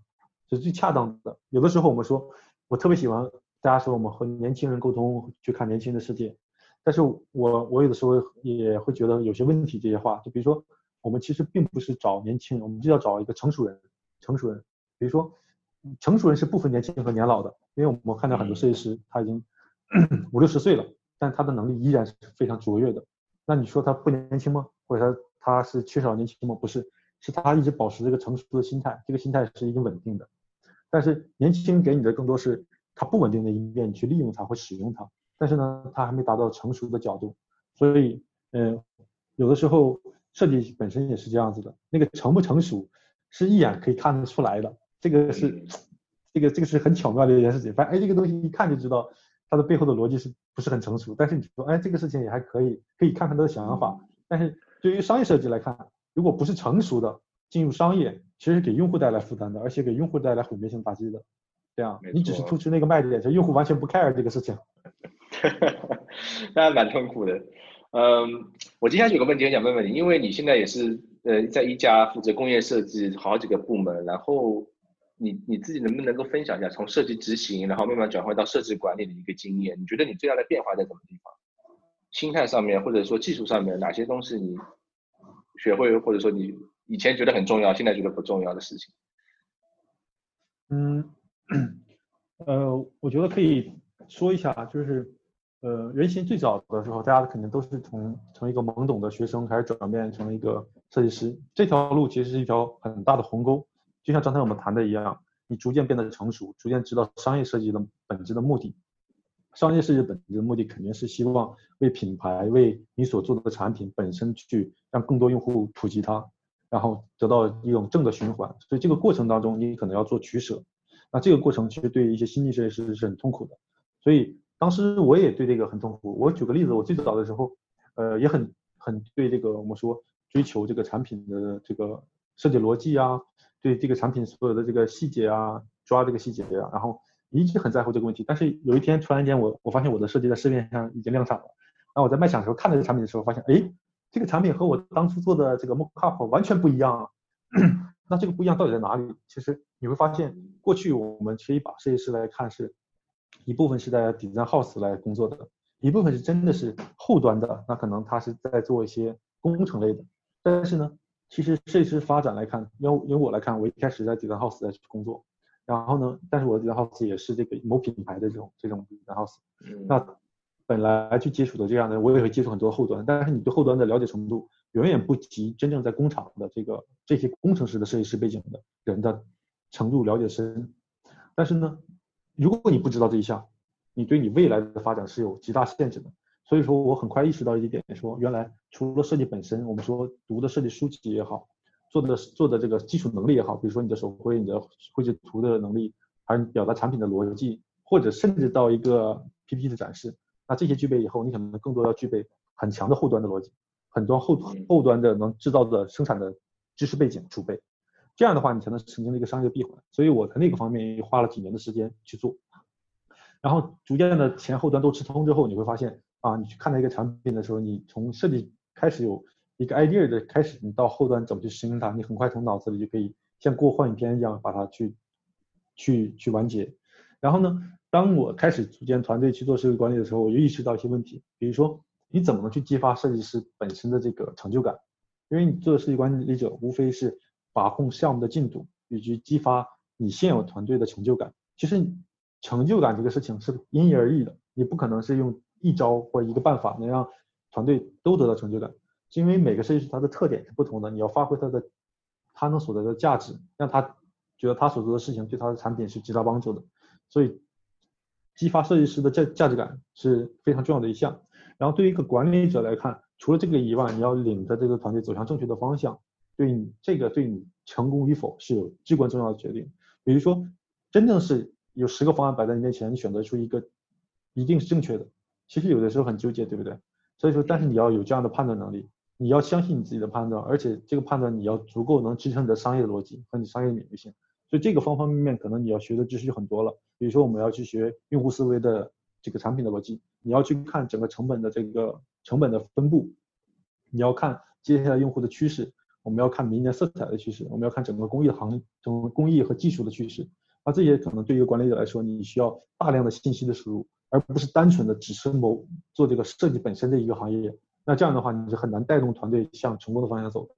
是最恰当的。有的时候我们说，我特别喜欢大家说我们和年轻人沟通，去看年轻的世界。但是我我有的时候也会觉得有些问题。这些话，就比如说，我们其实并不是找年轻人，我们就要找一个成熟人，成熟人。比如说。成熟人是不分年轻和年老的，因为我们看到很多设计师他已经 五六十岁了，但他的能力依然是非常卓越的。那你说他不年轻吗？或者他他是缺少年轻吗？不是，是他一直保持这个成熟的心态，这个心态是一个稳定的。但是年轻给你的更多是它不稳定的一面，你去利用它或使用它。但是呢，它还没达到成熟的角度，所以嗯，有的时候设计本身也是这样子的，那个成不成熟是一眼可以看得出来的。这个是，这个这个是很巧妙的一件事情。反正哎，这个东西一看就知道它的背后的逻辑是不是很成熟。但是你说哎，这个事情也还可以，可以看看他的想法。但是对于商业设计来看，如果不是成熟的进入商业，其实给用户带来负担的，而且给用户带来毁灭性打击的。这样，你只是突出那个卖点，就用户完全不 care 这个事情。那蛮痛苦的。嗯，我接下去有个问题想问问你，因为你现在也是呃在一家负责工业设计好几个部门，然后。你你自己能不能够分享一下从设计执行，然后慢慢转换到设计管理的一个经验？你觉得你最大的变化在什么地方？心态上面，或者说技术上面，哪些东西你学会，或者说你以前觉得很重要，现在觉得不重要的事情？嗯，呃，我觉得可以说一下，就是呃，原型最早的时候，大家肯定都是从从一个懵懂的学生开始转变成一个设计师，这条路其实是一条很大的鸿沟。就像刚才我们谈的一样，你逐渐变得成熟，逐渐知道商业设计的本质的目的。商业设计本质的目的肯定是希望为品牌、为你所做的产品本身去让更多用户普及它，然后得到一种正的循环。所以这个过程当中，你可能要做取舍。那这个过程其实对于一些新进设计师是很痛苦的。所以当时我也对这个很痛苦。我举个例子，我最早的时候，呃，也很很对这个我们说追求这个产品的这个设计逻辑啊。对这个产品所有的这个细节啊，抓这个细节啊，然后一直很在乎这个问题。但是有一天突然间，我我发现我的设计在市面上已经量产了。那我在卖场的时候看到这个产品的时候，发现哎，这个产品和我当初做的这个 mockup 完全不一样啊。那这个不一样到底在哪里？其实你会发现，过去我们可以把设计师来看是一部分是在 design house 来工作的，一部分是真的是后端的，那可能他是在做一些工程类的。但是呢？其实设计师发展来看，因为因为我来看，我一开始在 design house 在工作，然后呢，但是我的 design house 也是这个某品牌的这种这种 design house。那本来去接触的这样的，我也会接触很多后端，但是你对后端的了解程度远远不及真正在工厂的这个这些工程师的设计师背景的人的程度了解深。但是呢，如果你不知道这一项，你对你未来的发展是有极大限制的。所以说，我很快意识到一点，说原来除了设计本身，我们说读的设计书籍也好，做的做的这个基础能力也好，比如说你的手绘、你的绘制图的能力，还有表达产品的逻辑，或者甚至到一个 PPT 的展示，那这些具备以后，你可能更多要具备很强的后端的逻辑，很多后后端的能制造的生产的知识背景储备，这样的话你才能形成一个商业闭环。所以我在那个方面也花了几年的时间去做，然后逐渐的前后端都吃通之后，你会发现。啊，你去看待一个产品的时候，你从设计开始有一个 idea 的开始，你到后端怎么去实行它，你很快从脑子里就可以像过幻影片一样把它去去去完结。然后呢，当我开始组建团队去做设计管理的时候，我就意识到一些问题，比如说你怎么能去激发设计师本身的这个成就感？因为你做设计管理者无非是把控项目的进度以及激发你现有团队的成就感。其实成就感这个事情是因人而异的，你不可能是用。一招或一个办法能让团队都得到成就感，是因为每个设计师他的特点是不同的，你要发挥他的他能所得的价值，让他觉得他所做的事情对他的产品是极大帮助的，所以激发设计师的价价值感是非常重要的一项。然后对于一个管理者来看，除了这个以外，你要领着这个团队走向正确的方向，对你这个对你成功与否是有至关重要的决定。比如说，真正是有十个方案摆在你面前，你选择出一个一定是正确的。其实有的时候很纠结，对不对？所以说，但是你要有这样的判断能力，你要相信你自己的判断，而且这个判断你要足够能支撑你的商业逻辑和你商业敏锐性。所以这个方方面面可能你要学的知识就很多了。比如说我们要去学用户思维的这个产品的逻辑，你要去看整个成本的这个成本的分布，你要看接下来用户的趋势，我们要看明年色彩的趋势，我们要看整个工艺行整个工艺和技术的趋势。那这些可能对于管理者来说，你需要大量的信息的输入。而不是单纯的只是某做这个设计本身的一个行业，那这样的话你是很难带动团队向成功的方向走。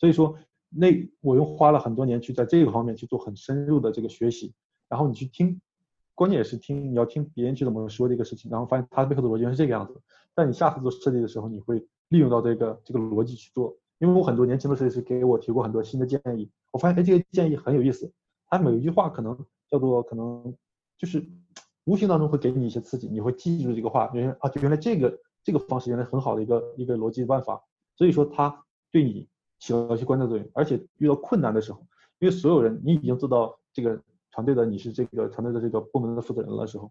所以说，那我又花了很多年去在这个方面去做很深入的这个学习，然后你去听，关键也是听你要听别人去怎么说这个事情，然后发现它背后的逻辑是这个样子。但你下次做设计的时候，你会利用到这个这个逻辑去做。因为我很多年轻的设计师给我提过很多新的建议，我发现哎这个建议很有意思，他每一句话可能叫做可能就是。无形当中会给你一些刺激，你会记住这个话，原来啊，原来这个这个方式原来很好的一个一个逻辑办法，所以说它对你起到一些关键作用。而且遇到困难的时候，因为所有人你已经做到这个团队的你是这个团队的这个部门的负责人的时候，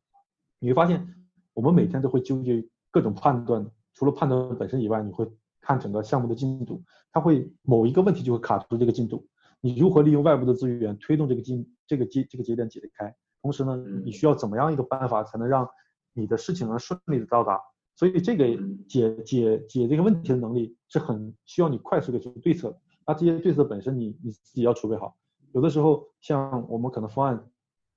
你会发现我们每天都会纠结各种判断，除了判断本身以外，你会看整个项目的进度，它会某一个问题就会卡住这个进度，你如何利用外部的资源推动这个进这个节这个节点解开？同时呢，你需要怎么样一个办法才能让你的事情能顺利的到达？所以这个解解解这个问题的能力是很需要你快速的去对策。那这些对策本身你你自己要储备好。有的时候像我们可能方案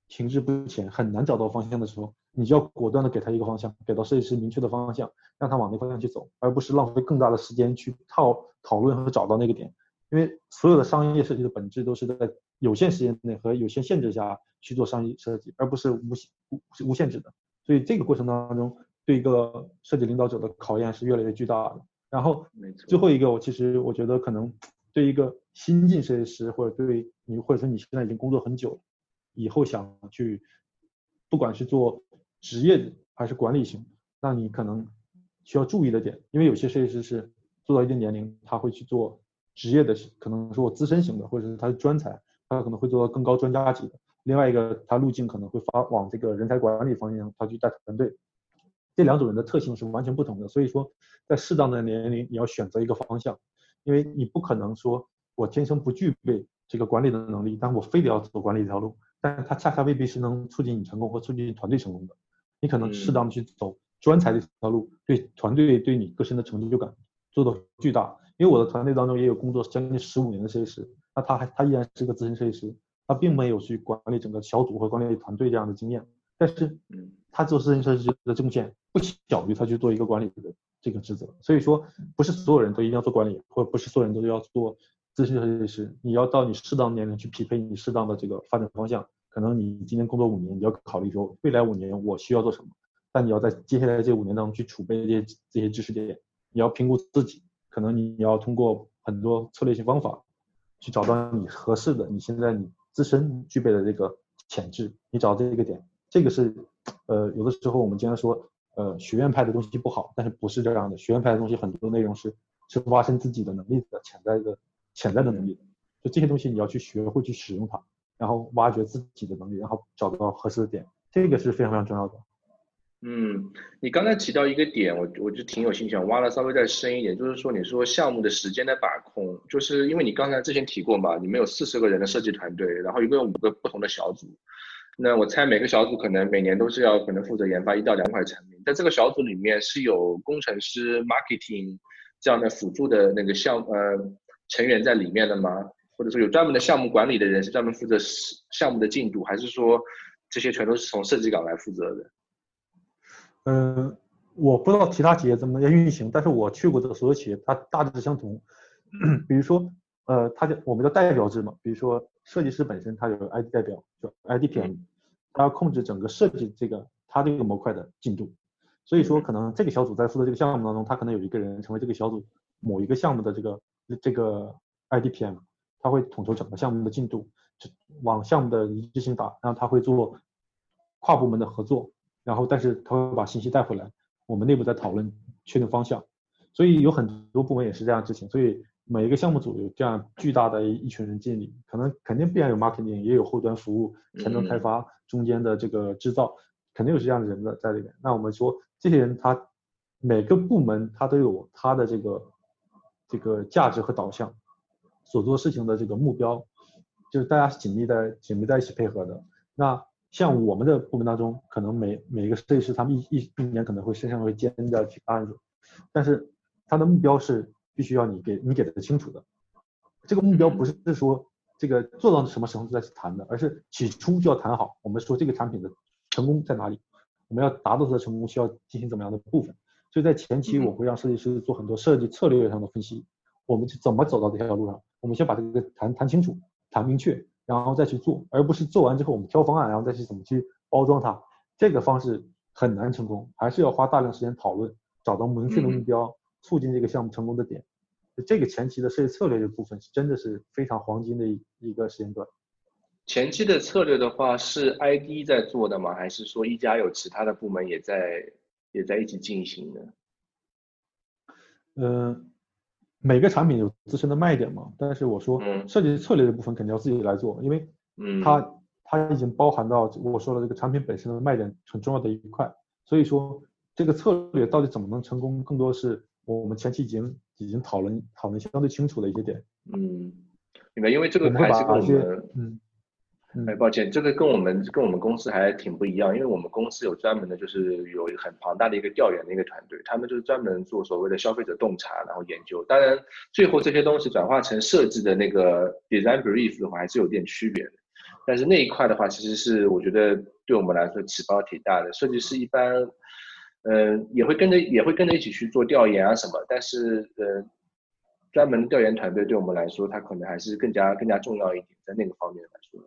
停滞不前，很难找到方向的时候，你就要果断的给他一个方向，给到设计师明确的方向，让他往那方向去走，而不是浪费更大的时间去套讨论和找到那个点。因为所有的商业设计的本质都是在有限时间内和有限限制下。去做商业设计，而不是无无无限制的，所以这个过程当中对一个设计领导者的考验是越来越巨大的。然后最后一个，我其实我觉得可能对一个新晋设计师，或者对你或者说你现在已经工作很久，以后想去不管是做职业还是管理型，那你可能需要注意的点，因为有些设计师是做到一定年龄，他会去做职业的，可能是我资深型的，或者是他是专才，他可能会做到更高专家级的。另外一个，他路径可能会发往这个人才管理方向，他去带团队。这两种人的特性是完全不同的，所以说在适当的年龄，你要选择一个方向，因为你不可能说我天生不具备这个管理的能力，但我非得要走管理这条路，但是他恰恰未必是能促进你成功或促进团队成功的。你可能适当的去走专才这条路，对团队对你自身的成就感做的巨大。因为我的团队当中也有工作将近十五年的设计师，那他还他依然是个资深设计师。他并没有去管理整个小组和管理团队这样的经验，但是，他做资深设计师的贡献不小于他去做一个管理的这个职责。所以说，不是所有人都一定要做管理，或者不是所有人都要做资深设计师。你要到你适当年龄去匹配你适当的这个发展方向。可能你今年工作五年，你要考虑说未来五年我需要做什么。但你要在接下来这五年当中去储备这些这些知识点，你要评估自己，可能你要通过很多策略性方法去找到你合适的。你现在你。自身具备的这个潜质，你找到这个点，这个是呃有的时候我们经常说呃学院派的东西不好，但是不是这样的，学院派的东西很多内容是是挖深自己的能力的潜在的潜在的能力，就这些东西你要去学会去使用它，然后挖掘自己的能力，然后找到合适的点，这个是非常非常重要的。嗯，你刚才提到一个点，我我就挺有兴趣，想挖的稍微再深一点，就是说你说项目的时间的把控，就是因为你刚才之前提过嘛，你们有四十个人的设计团队，然后一共有五个不同的小组，那我猜每个小组可能每年都是要可能负责研发一到两款产品，在这个小组里面是有工程师、marketing 这样的辅助的那个项呃成员在里面的吗？或者说有专门的项目管理的人是专门负责项目的进度，还是说这些全都是从设计岗来负责的？嗯，我不知道其他企业怎么样运行，但是我去过的所有企业，它大致相同。比如说，呃，它叫我们叫代表制嘛，比如说设计师本身他有 ID 代表，叫 IDPM，他要控制整个设计这个他这个模块的进度。所以说，可能这个小组在负责这个项目当中，他可能有一个人成为这个小组某一个项目的这个这个 IDPM，他会统筹整个项目的进度，往项目的一致性打，然后他会做跨部门的合作。然后，但是他会把信息带回来，我们内部在讨论确定方向，所以有很多部门也是这样执行。所以每一个项目组有这样巨大的一群人进里，可能肯定必然有 marketing，也有后端服务、前端开发、中间的这个制造，肯定有这样的人的在里面。那我们说这些人他每个部门他都有他的这个这个价值和导向，所做事情的这个目标，就是大家紧密在紧密在一起配合的。那像我们的部门当中，可能每每一个设计师，他们一一一年可能会身上会肩着几个案子，但是他的目标是必须要你给你给的清楚的。这个目标不是说这个做到什么时候再去谈的，而是起初就要谈好。我们说这个产品的成功在哪里，我们要达到它的成功需要进行怎么样的部分。所以在前期我会让设计师做很多设计策略上的分析，我们是怎么走到这条路上，我们先把这个谈谈清楚，谈明确。然后再去做，而不是做完之后我们挑方案，然后再去怎么去包装它。这个方式很难成功，还是要花大量时间讨论，找到明确的目标，促进这个项目成功的点。这个前期的设计策略的部分是真的是非常黄金的一一个时间段。前期的策略的话是 ID 在做的吗？还是说一家有其他的部门也在也在一起进行的？嗯。每个产品有自身的卖点嘛，但是我说设计策略的部分肯定要自己来做，因为它它已经包含到我说的这个产品本身的卖点很重要的一块，所以说这个策略到底怎么能成功，更多是我们前期已经已经讨论讨论相对清楚的一些点。嗯，明白，因为这个还是跟我们嗯。哎，抱歉，这个跟我们跟我们公司还挺不一样，因为我们公司有专门的，就是有很庞大的一个调研的一个团队，他们就是专门做所谓的消费者洞察，然后研究。当然，最后这些东西转化成设计的那个 design brief 的话，还是有点区别的。但是那一块的话，其实是我觉得对我们来说起报挺大的。设计师一般，嗯，也会跟着也会跟着一起去做调研啊什么，但是呃，专门调研团队对我们来说，它可能还是更加更加重要一点，在那个方面来说。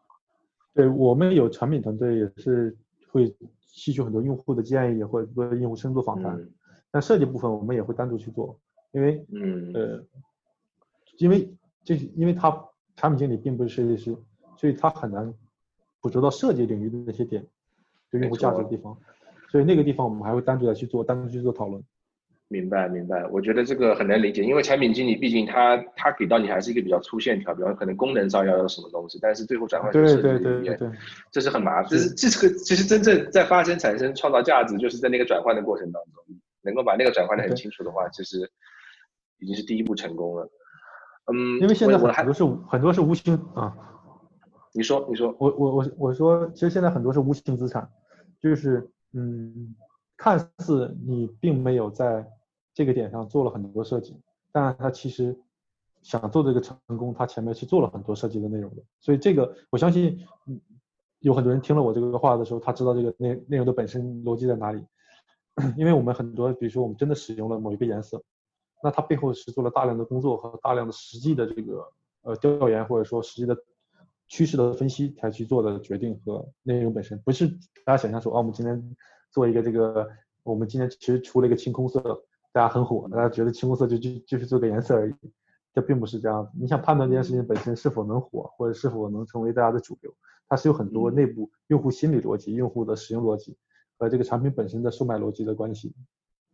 对我们有产品团队也是会吸取很多用户的建议，或者做用户深度访谈。但设计部分我们也会单独去做，因为嗯呃，因为这因为他产品经理并不是设计师，所以他很难捕捉到设计领域的那些点，对用户价值的地方。所以那个地方我们还会单独来去做，单独去做讨论。明白明白，我觉得这个很难理解，因为产品经理毕竟他他给到你还是一个比较粗线条，比方可能功能上要有什么东西，但是最后转换成设计里面，这是很麻烦。这是这是个其实真正在发生产生创造价值，就是在那个转换的过程当中，能够把那个转换的很清楚的话，其实已经是第一步成功了。嗯，因为现在很多是很多是无形啊。你说你说，我我我我说，其实现在很多是无形资产，就是嗯，看似你并没有在。这个点上做了很多设计，但他其实想做这个成功，他前面是做了很多设计的内容的。所以这个我相信，有很多人听了我这个话的时候，他知道这个内内容的本身逻辑在哪里。因为我们很多，比如说我们真的使用了某一个颜色，那它背后是做了大量的工作和大量的实际的这个呃调研，或者说实际的趋势的分析才去做的决定和内容本身，不是大家想象说啊，我们今天做一个这个，我们今天其实出了一个青空色。大家很火，大家觉得青红色就就就是做个颜色而已，这并不是这样。你想判断这件事情本身是否能火，或者是否能成为大家的主流，它是有很多内部用户心理逻辑、用户的使用逻辑和这个产品本身的售卖逻辑的关系。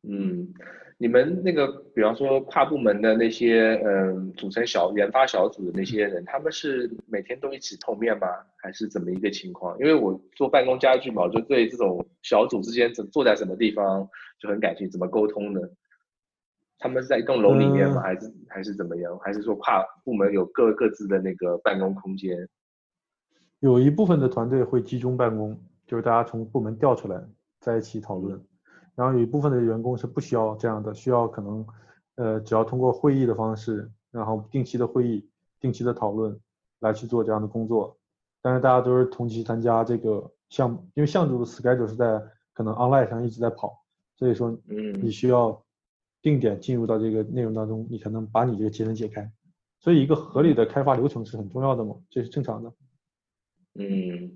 嗯，你们那个，比方说跨部门的那些，嗯，组成小研发小组的那些人，他们是每天都一起碰面吗？还是怎么一个情况？因为我做办公家具嘛，我就对这种小组之间怎坐在什么地方就很感兴趣，怎么沟通呢？他们是在一栋楼里面吗？还是还是怎么样？还是说跨部门有各各自的那个办公空间？有一部分的团队会集中办公，就是大家从部门调出来在一起讨论。然后有一部分的员工是不需要这样的，需要可能，呃，只要通过会议的方式，然后定期的会议、定期的讨论来去做这样的工作。但是大家都是同期参加这个项目，因为项目的 schedule 是在可能 online 上一直在跑，所以说，嗯，你需要定点进入到这个内容当中，你才能把你这个结论解开。所以一个合理的开发流程是很重要的嘛，这是正常的。嗯。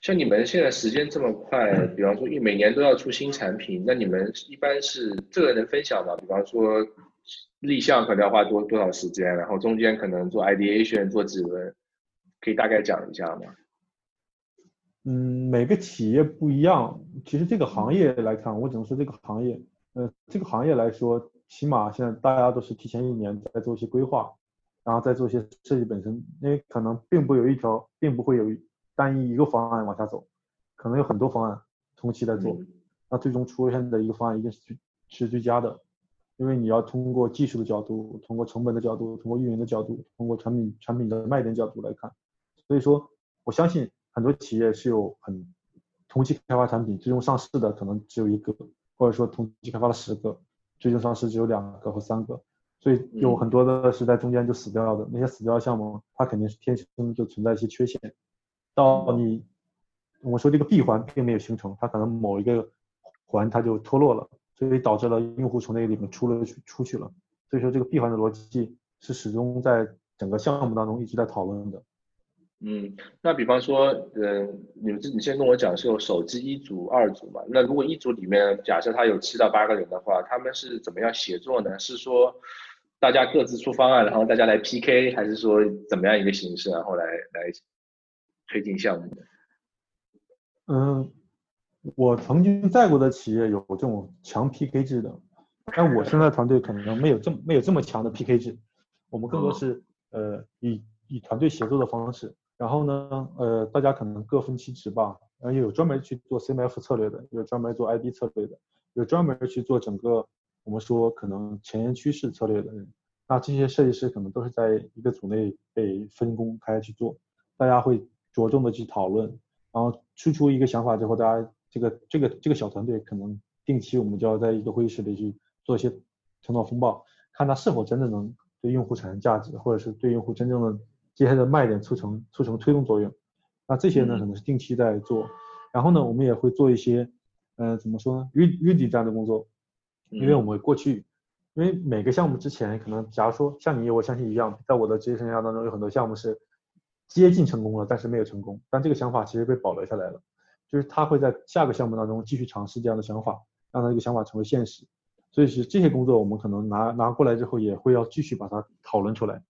像你们现在时间这么快，比方说一每年都要出新产品，那你们一般是这个能分享吗？比方说立项可能要花多多少时间，然后中间可能做 ideation 做几轮，可以大概讲一下吗？嗯，每个企业不一样。其实这个行业来看，我只能说这个行业，呃，这个行业来说，起码现在大家都是提前一年在做一些规划，然后再做一些设计本身，因为可能并不有一条，并不会有。单一一个方案往下走，可能有很多方案同期在做，那最终出现的一个方案一定是最是最佳的，因为你要通过技术的角度，通过成本的角度，通过运营的角度，通过产品产品的卖点角度来看，所以说我相信很多企业是有很同期开发产品，最终上市的可能只有一个，或者说同期开发了十个，最终上市只有两个或三个，所以有很多的是在中间就死掉的，那些死掉的项目，它肯定是天生就存在一些缺陷。到你，我说这个闭环并没有形成，它可能某一个环它就脱落了，所以导致了用户从那个里面出了出去了。所以说这个闭环的逻辑是始终在整个项目当中一直在讨论的。嗯，那比方说，嗯，你们你先跟我讲是有手机一组、二组嘛？那如果一组里面假设他有七到八个人的话，他们是怎么样协作呢？是说大家各自出方案，然后大家来 PK，还是说怎么样一个形式，然后来来？推进项目，嗯，我曾经在过的企业有这种强 PK 制的，但我现在团队可能没有这么没有这么强的 PK 制，我们更多是呃以以团队协作的方式，然后呢呃大家可能各分其职吧，然后有专门去做 CMF 策略的，有专门做 ID 策略的，有专门去做整个我们说可能前沿趋势策略的人，那这些设计师可能都是在一个组内被分工开去做，大家会。着重的去讨论，然后输出一个想法之后，大家这个这个这个小团队可能定期我们就要在一个会议室里去做一些头脑风暴，看它是否真的能对用户产生价值，或者是对用户真正的接下来的卖点促成促成推动作用。那这些呢可能是定期在做，然后呢我们也会做一些，呃怎么说呢，ready 这样的工作，因为我们过去，因为每个项目之前可能假如说像你我相信一样，在我的职业生涯当中有很多项目是。接近成功了，但是没有成功。但这个想法其实被保留下来了，就是他会在下个项目当中继续尝试这样的想法，让他这个想法成为现实。所以是这些工作，我们可能拿拿过来之后，也会要继续把它讨论出来。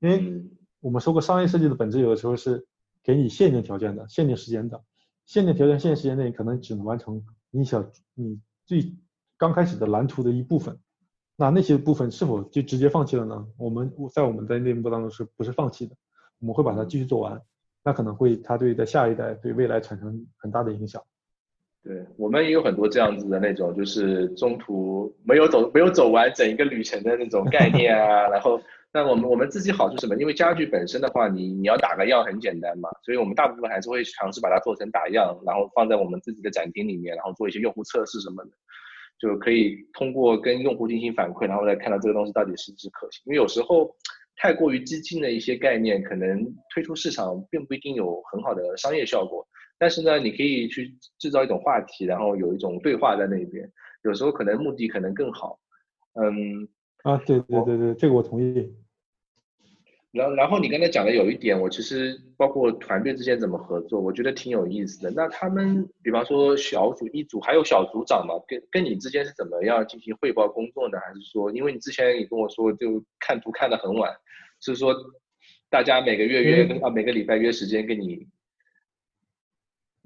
因为我们说过，商业设计的本质有的时候是给你限定条件的、限定时间的。限定条件、限定时间内，可能只能完成你想你最刚开始的蓝图的一部分。那那些部分是否就直接放弃了呢？我们在我们在内部当中是不是放弃的？我们会把它继续做完，那可能会它对在下一代对未来产生很大的影响。对我们也有很多这样子的那种，就是中途没有走没有走完整一个旅程的那种概念啊。然后，那我们我们自己好处什么？因为家具本身的话，你你要打个样很简单嘛，所以我们大部分还是会尝试把它做成打样，然后放在我们自己的展厅里面，然后做一些用户测试什么的，就可以通过跟用户进行反馈，然后再看到这个东西到底是不是可行。因为有时候。太过于激进的一些概念，可能推出市场并不一定有很好的商业效果。但是呢，你可以去制造一种话题，然后有一种对话在那边。有时候可能目的可能更好。嗯，啊，对对对对，这个我同意。然然后你刚才讲的有一点，我其实包括团队之间怎么合作，我觉得挺有意思的。那他们，比方说小组一组，还有小组长嘛，跟跟你之间是怎么样进行汇报工作呢？还是说，因为你之前也跟我说，就看图看得很晚，是说大家每个月约啊，每个礼拜约时间跟你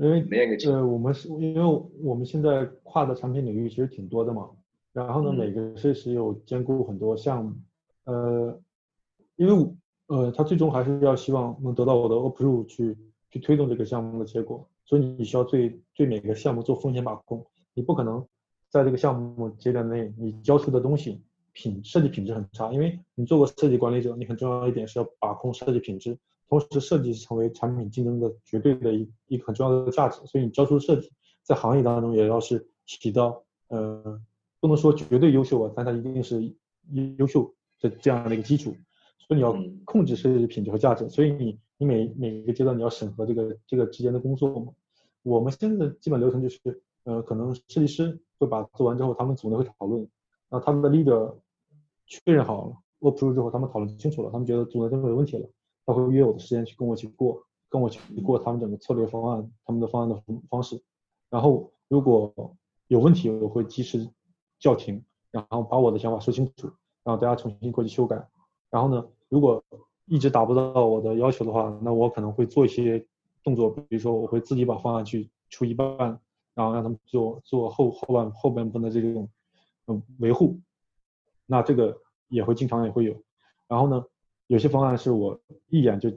因为练个我们是因为我们现在跨的产品领域其实挺多的嘛，然后呢，嗯。每个设计师有兼顾很多项目，呃，因为呃，他最终还是要希望能得到我的 approve 去去推动这个项目的结果，所以你需要对对每个项目做风险把控，你不可能在这个项目节点内你交出的东西品设计品质很差，因为你做过设计管理者，你很重要一点是要把控设计品质，同时设计成为产品竞争的绝对的一一个很重要的价值，所以你交出的设计在行业当中也要是起到呃不能说绝对优秀啊，但它一定是优优秀的这样的一个基础，所以你要嗯。控制设计品质和价值，所以你你每每一个阶段你要审核这个这个之间的工作嘛。我们现在的基本流程就是，呃，可能设计师会把做完之后，他们组内会讨论，然后他们的 leader 确认好了 approve 之后，他们讨论清楚了，他们觉得组内都没有问题了，他会约我的时间去跟我去过，跟我去过他们整个策略方案，他们的方案的方方式，然后如果有问题，我会及时叫停，然后把我的想法说清楚，然后大家重新过去修改。然后呢，如果一直达不到我的要求的话，那我可能会做一些动作，比如说我会自己把方案去出一半，然后让他们做做后后半后半部分的这种嗯维护。那这个也会经常也会有。然后呢，有些方案是我一眼就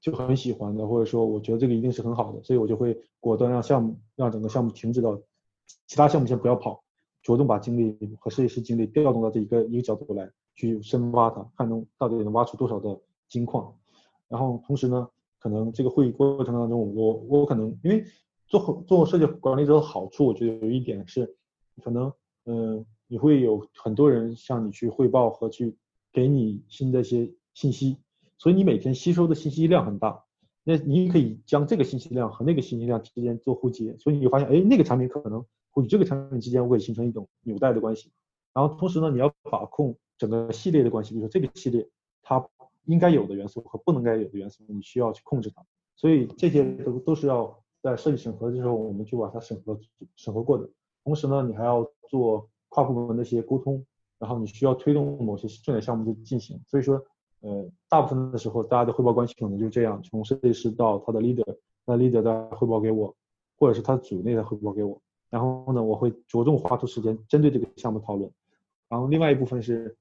就很喜欢的，或者说我觉得这个一定是很好的，所以我就会果断让项目让整个项目停止到其他项目先不要跑，着重把精力和设计师精力调动到这一个一个角度来去深挖它，看能到底能挖出多少的金矿。然后同时呢，可能这个会议过程当中，我我可能因为做做设计管理者的好处，我觉得有一点是，可能嗯、你会有很多人向你去汇报和去给你新的一些信息，所以你每天吸收的信息量很大。那你可以将这个信息量和那个信息量之间做互接，所以你会发现，哎，那个产品可能与这个产品之间会形成一种纽带的关系。然后同时呢，你要把控整个系列的关系，比如说这个系列它应该有的元素和不能该有的元素，你需要去控制它。所以这些都都是要在设计审核的时候，我们去把它审核审核过的。同时呢，你还要做跨部门的一些沟通，然后你需要推动某些重点项目的进行。所以说，呃，大部分的时候大家的汇报关系可能就是这样，从设计师到他的 leader，那 leader 再汇报给我，或者是他组内再汇报给我。然后呢，我会着重花出时间针对这个项目讨论。然后另外一部分是，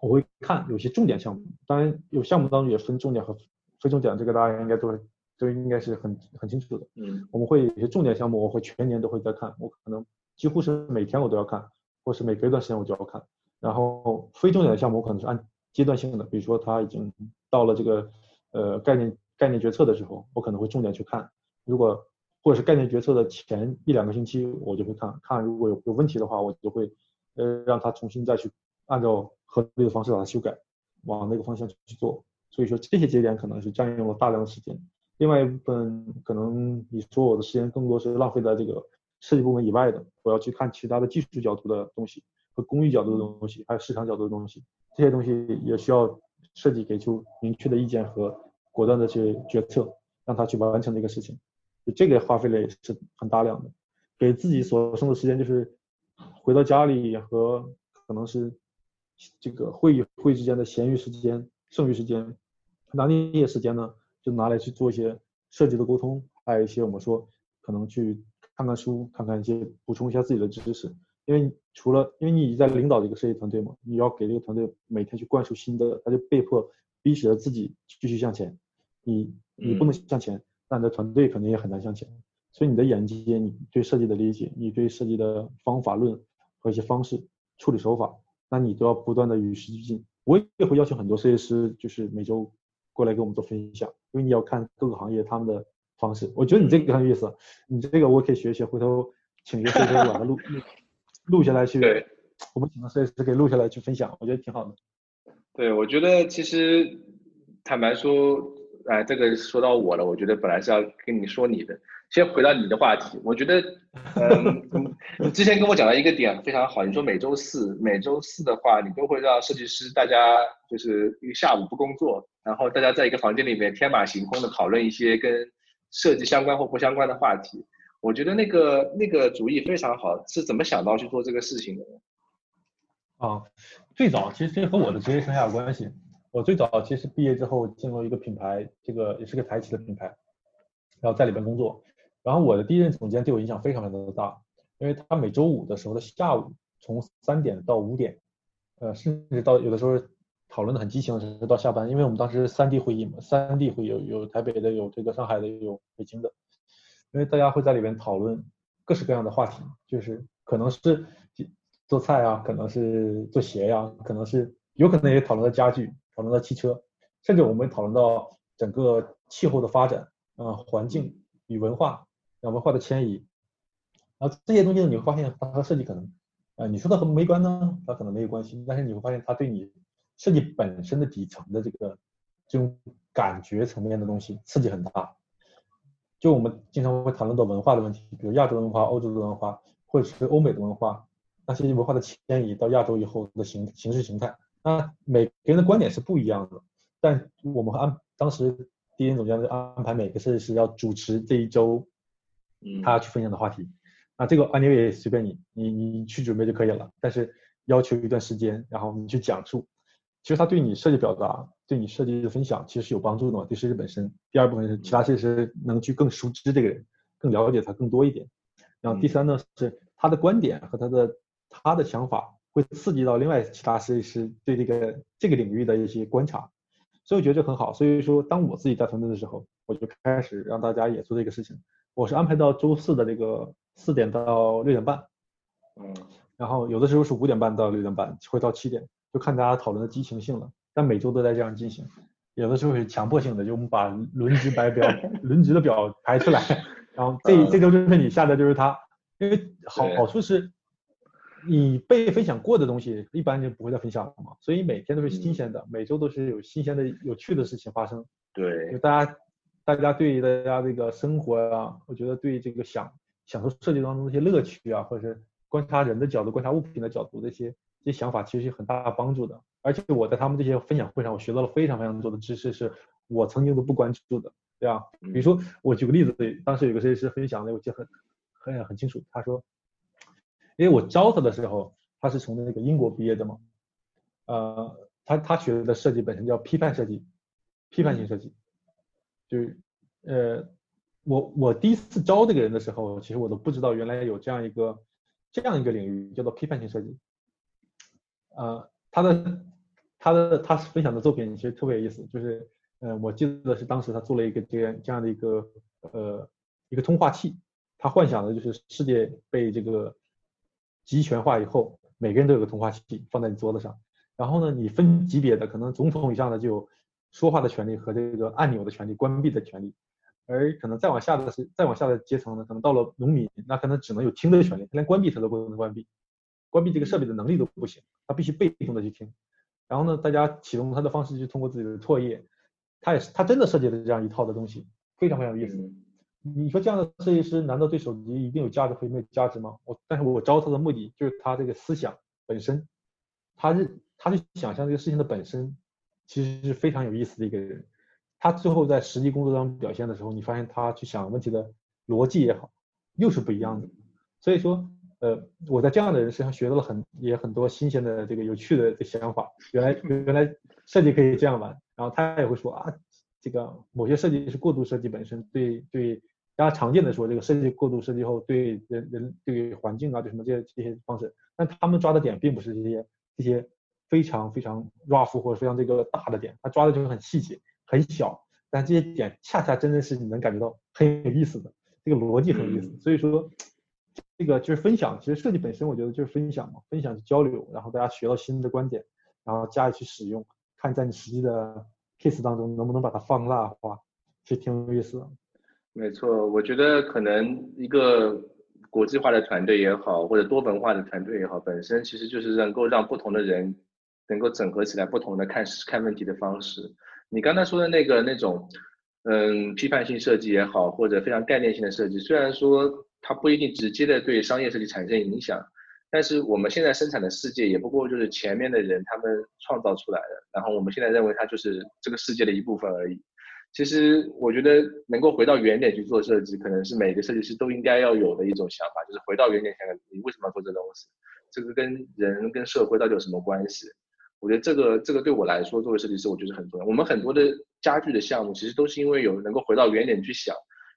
我会看有些重点项目，当然有项目当中也分重点和非重点，这个大家应该都都应该是很很清楚的。嗯我们会有些重点项目，我会全年都会在看，我可能几乎是每天我都要看，或是每隔一段时间我就要看。然后非重点的项目，我可能是按阶段性的，比如说它已经到了这个呃概念概念决策的时候，我可能会重点去看。如果或者是概念决策的前一两个星期，我就会看看，如果有有问题的话，我就会呃让他重新再去按照合理的方式把它修改，往那个方向去做。所以说这些节点可能是占用了大量的时间。另外一部分可能你说我的时间更多是浪费在这个设计部门以外的，我要去看其他的技术角度的东西和工艺角度的东西，还有市场角度的东西，这些东西也需要设计给出明确的意见和果断的去决策，让他去完成这个事情。就这个花费了也是很大量的，给自己所剩的时间就是回到家里和可能是这个会议会议之间的闲余时间、剩余时间，拿那些时间呢，就拿来去做一些设计的沟通，还有一些我们说可能去看看书、看看一些补充一下自己的知识。因为除了因为你已经在领导这个设计团队嘛，你要给这个团队每天去灌输新的，他就被迫逼使着自己继续向前。你你不能向前，那你的团队肯定也很难向前。所以你的眼界、你对设计的理解、你对设计的方法论和一些方式、处理手法，那你都要不断的与时俱进。我也会要求很多设计师，就是每周过来给我们做分享，因为你要看各个行业他们的方式。我觉得你这个很有意思，你这个我可以学一学，回头请一个设计师把它录 录录下来去对，我们请个设计师给录下来去分享，我觉得挺好的。对，我觉得其实坦白说，哎，这个说到我了，我觉得本来是要跟你说你的，先回到你的话题，我觉得，嗯，你你之前跟我讲到一个点非常好，你说每周四，每周四的话，你都会让设计师大家就是一个下午不工作，然后大家在一个房间里面天马行空的讨论一些跟设计相关或不相关的话题。我觉得那个那个主意非常好，是怎么想到去做这个事情的呢？啊，最早其实这和我的职业生涯有关系。我最早其实毕业之后进入一个品牌，这个也是个台企的品牌，然后在里边工作。然后我的第一任总监对我影响非常非常的大，因为他每周五的时候的下午，从三点到五点，呃，甚至到有的时候讨论的很激情的时候到下班，因为我们当时三地会议嘛，三地会有有台北的，有这个上海的，有北京的，因为大家会在里面讨论各式各样的话题，就是可能是做菜啊，可能是做鞋呀，可能是有可能也讨论到家具，讨论到汽车，甚至我们讨论到整个气候的发展啊，环境与文化。文化的迁移，然后这些东西呢，你会发现它和设计可能，呃，你说的和没关呢，它可能没有关系，但是你会发现它对你设计本身的底层的这个这种感觉层面的东西刺激很大。就我们经常会谈论到文化的问题，比如亚洲文化、欧洲的文化，或者是欧美的文化，那些文化的迁移到亚洲以后的形形式形态，那每个人的观点是不一样的，但我们安当时第一总监就安排每个设计师要主持这一周。他去分享的话题，那这个 anyway 随便你，你你去准备就可以了。但是要求一段时间，然后你去讲述，其实他对你设计表达，对你设计的分享其实是有帮助的嘛，对设计本身。第二部分是其他设计师能去更熟知这个人，更了解他更多一点。然后第三呢是他的观点和他的他的想法会刺激到另外其他设计师对这个这个领域的一些观察，所以我觉得这很好。所以说当我自己带团队的时候，我就开始让大家也做这个事情。我是安排到周四的这个四点到六点半，嗯，然后有的时候是五点半到六点半，会到七点，就看大家讨论的激情性了。但每周都在这样进行，有的时候是强迫性的，就我们把轮值白表、轮值的表排出来，然后这这周就是你下的就是他，因为好好处是，你被分享过的东西一般就不会再分享了嘛，所以每天都是新鲜的，每周都是有新鲜的、有趣的事情发生。对，就大家。大家对大家这个生活啊，我觉得对这个享享受设计当中一些乐趣啊，或者是观察人的角度、观察物品的角度，这些这些想法其实是很大帮助的。而且我在他们这些分享会上，我学到了非常非常多的知识，是我曾经都不关注的，对吧？比如说，我举个例子，当时有个设计师分享的，我记得很很很清楚。他说，因为我招他的时候，他是从那个英国毕业的嘛，呃，他他学的设计本身叫批判设计，批判性设计。就是，呃，我我第一次招这个人的时候，其实我都不知道原来有这样一个这样一个领域叫做批判性设计。呃，他的他的他分享的作品其实特别有意思，就是，呃，我记得是当时他做了一个这样这样的一个呃一个通话器，他幻想的就是世界被这个集权化以后，每个人都有个通话器放在你桌子上，然后呢，你分级别的，可能总统以上的就有。说话的权利和这个按钮的权利、关闭的权利，而可能再往下的是再往下的阶层呢，可能到了农民，那可能只能有听的权利，他连关闭他都不能关闭，关闭这个设备的能力都不行，他必须被动的去听。然后呢，大家启动他的方式就通过自己的唾液，他也是他真的设计了这样一套的东西，非常非常有意思。你说这样的设计师难道对手机一定有价值或没有价值吗？我但是我招他的目的就是他这个思想本身，他是他去想象这个事情的本身。其实是非常有意思的一个人，他最后在实际工作当中表现的时候，你发现他去想问题的逻辑也好，又是不一样的。所以说，呃，我在这样的人身上学到了很也很多新鲜的这个有趣的这想法。原来原来设计可以这样玩，然后他也会说啊，这个某些设计是过度设计本身对对大家常见的说这个设计过度设计后对人人对环境啊对什么这些这些方式，但他们抓的点并不是这些这些。非常非常 rough 或者非常这个大的点，他抓的就是很细节、很小，但这些点恰恰真的是你能感觉到很有意思的，这个逻辑很有意思。所以说，这个就是分享。其实设计本身，我觉得就是分享嘛，分享是交流，然后大家学到新的观点，然后加以去使用，看在你实际的 case 当中能不能把它放大化，其实挺有意思的。没错，我觉得可能一个。国际化的团队也好，或者多文化的团队也好，本身其实就是能够让不同的人能够整合起来不同的看看问题的方式。你刚才说的那个那种，嗯，批判性设计也好，或者非常概念性的设计，虽然说它不一定直接的对商业设计产生影响，但是我们现在生产的世界也不过就是前面的人他们创造出来的，然后我们现在认为它就是这个世界的一部分而已。其实我觉得能够回到原点去做设计，可能是每个设计师都应该要有的一种想法，就是回到原点想想你为什么要做这东西，这个跟人跟社会到底有什么关系？我觉得这个这个对我来说，作为设计师，我觉得很重要。我们很多的家具的项目，其实都是因为有能够回到原点去想，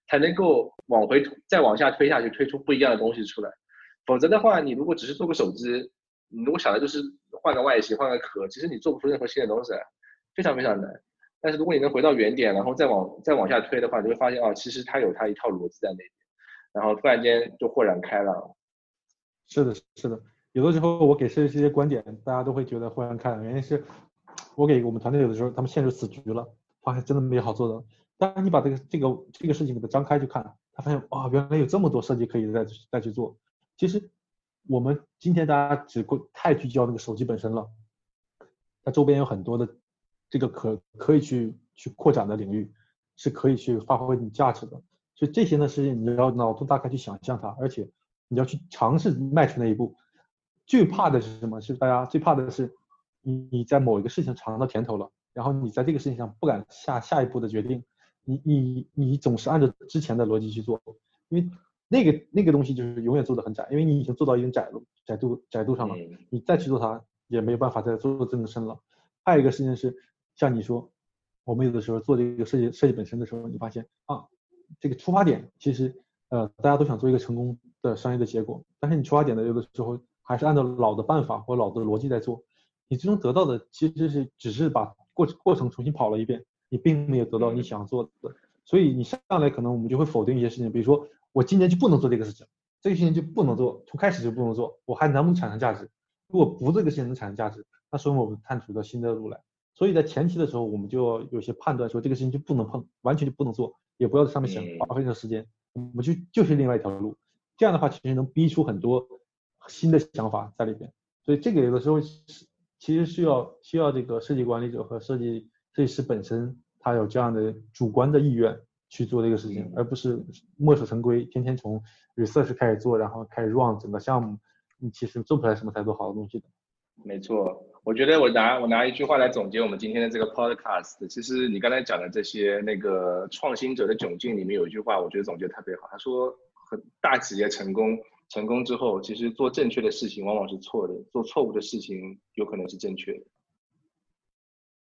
才能够往回再往下推下去，推出不一样的东西出来。否则的话，你如果只是做个手机，你如果想的就是换个外形、换个壳，其实你做不出任何新的东西来，非常非常难。但是如果你能回到原点，然后再往再往下推的话，你会发现哦，其实它有它一套逻辑在那边，然后突然间就豁然开朗。是的，是的。有的时候我给设计师一些观点，大家都会觉得豁然开朗。原因是，我给我们团队有的时候他们陷入死局了，发现真的没好做的。当你把这个这个这个事情给它张开去看，他发现哇，原来有这么多设计可以再再去做。其实我们今天大家只过太聚焦那个手机本身了，它周边有很多的。这个可可以去去扩展的领域，是可以去发挥你价值的。所以这些呢是你要脑洞大开去想象它，而且你要去尝试迈出那一步。最怕的是什么？是大家最怕的是你你在某一个事情尝到甜头了，然后你在这个事情上不敢下下一步的决定。你你你总是按照之前的逻辑去做，因为那个那个东西就是永远做的很窄，因为你已经做到一定窄度窄度窄度上了，你再去做它也没有办法再做这么深了。还有一个事情是。像你说，我们有的时候做这个设计设计本身的时候，你发现啊，这个出发点其实呃大家都想做一个成功的商业的结果，但是你出发点的有的时候还是按照老的办法或老的逻辑在做，你最终得到的其实是只是把过过程重新跑了一遍，你并没有得到你想做的，所以你上来可能我们就会否定一些事情，比如说我今年就不能做这个事情，这个事情就不能做，从开始就不能做，我还能不能产生价值？如果不这个事情能产生价值，那说明我们探索到新的路来。所以在前期的时候，我们就要有些判断，说这个事情就不能碰，完全就不能做，也不要在上面想花费的时间，我们就就是另外一条路。这样的话，其实能逼出很多新的想法在里边。所以这个有的时候是其实需要需要这个设计管理者和设计设计师本身他有这样的主观的意愿去做这个事情，而不是墨守成规，天天从 research 开始做，然后开始 run 整个项目，你其实做不出来什么太多好的东西的。没错。我觉得我拿我拿一句话来总结我们今天的这个 podcast。其实你刚才讲的这些那个创新者的窘境里面有一句话，我觉得总结特别好。他说，很大企业成功成功之后，其实做正确的事情往往是错的，做错误的事情有可能是正确的。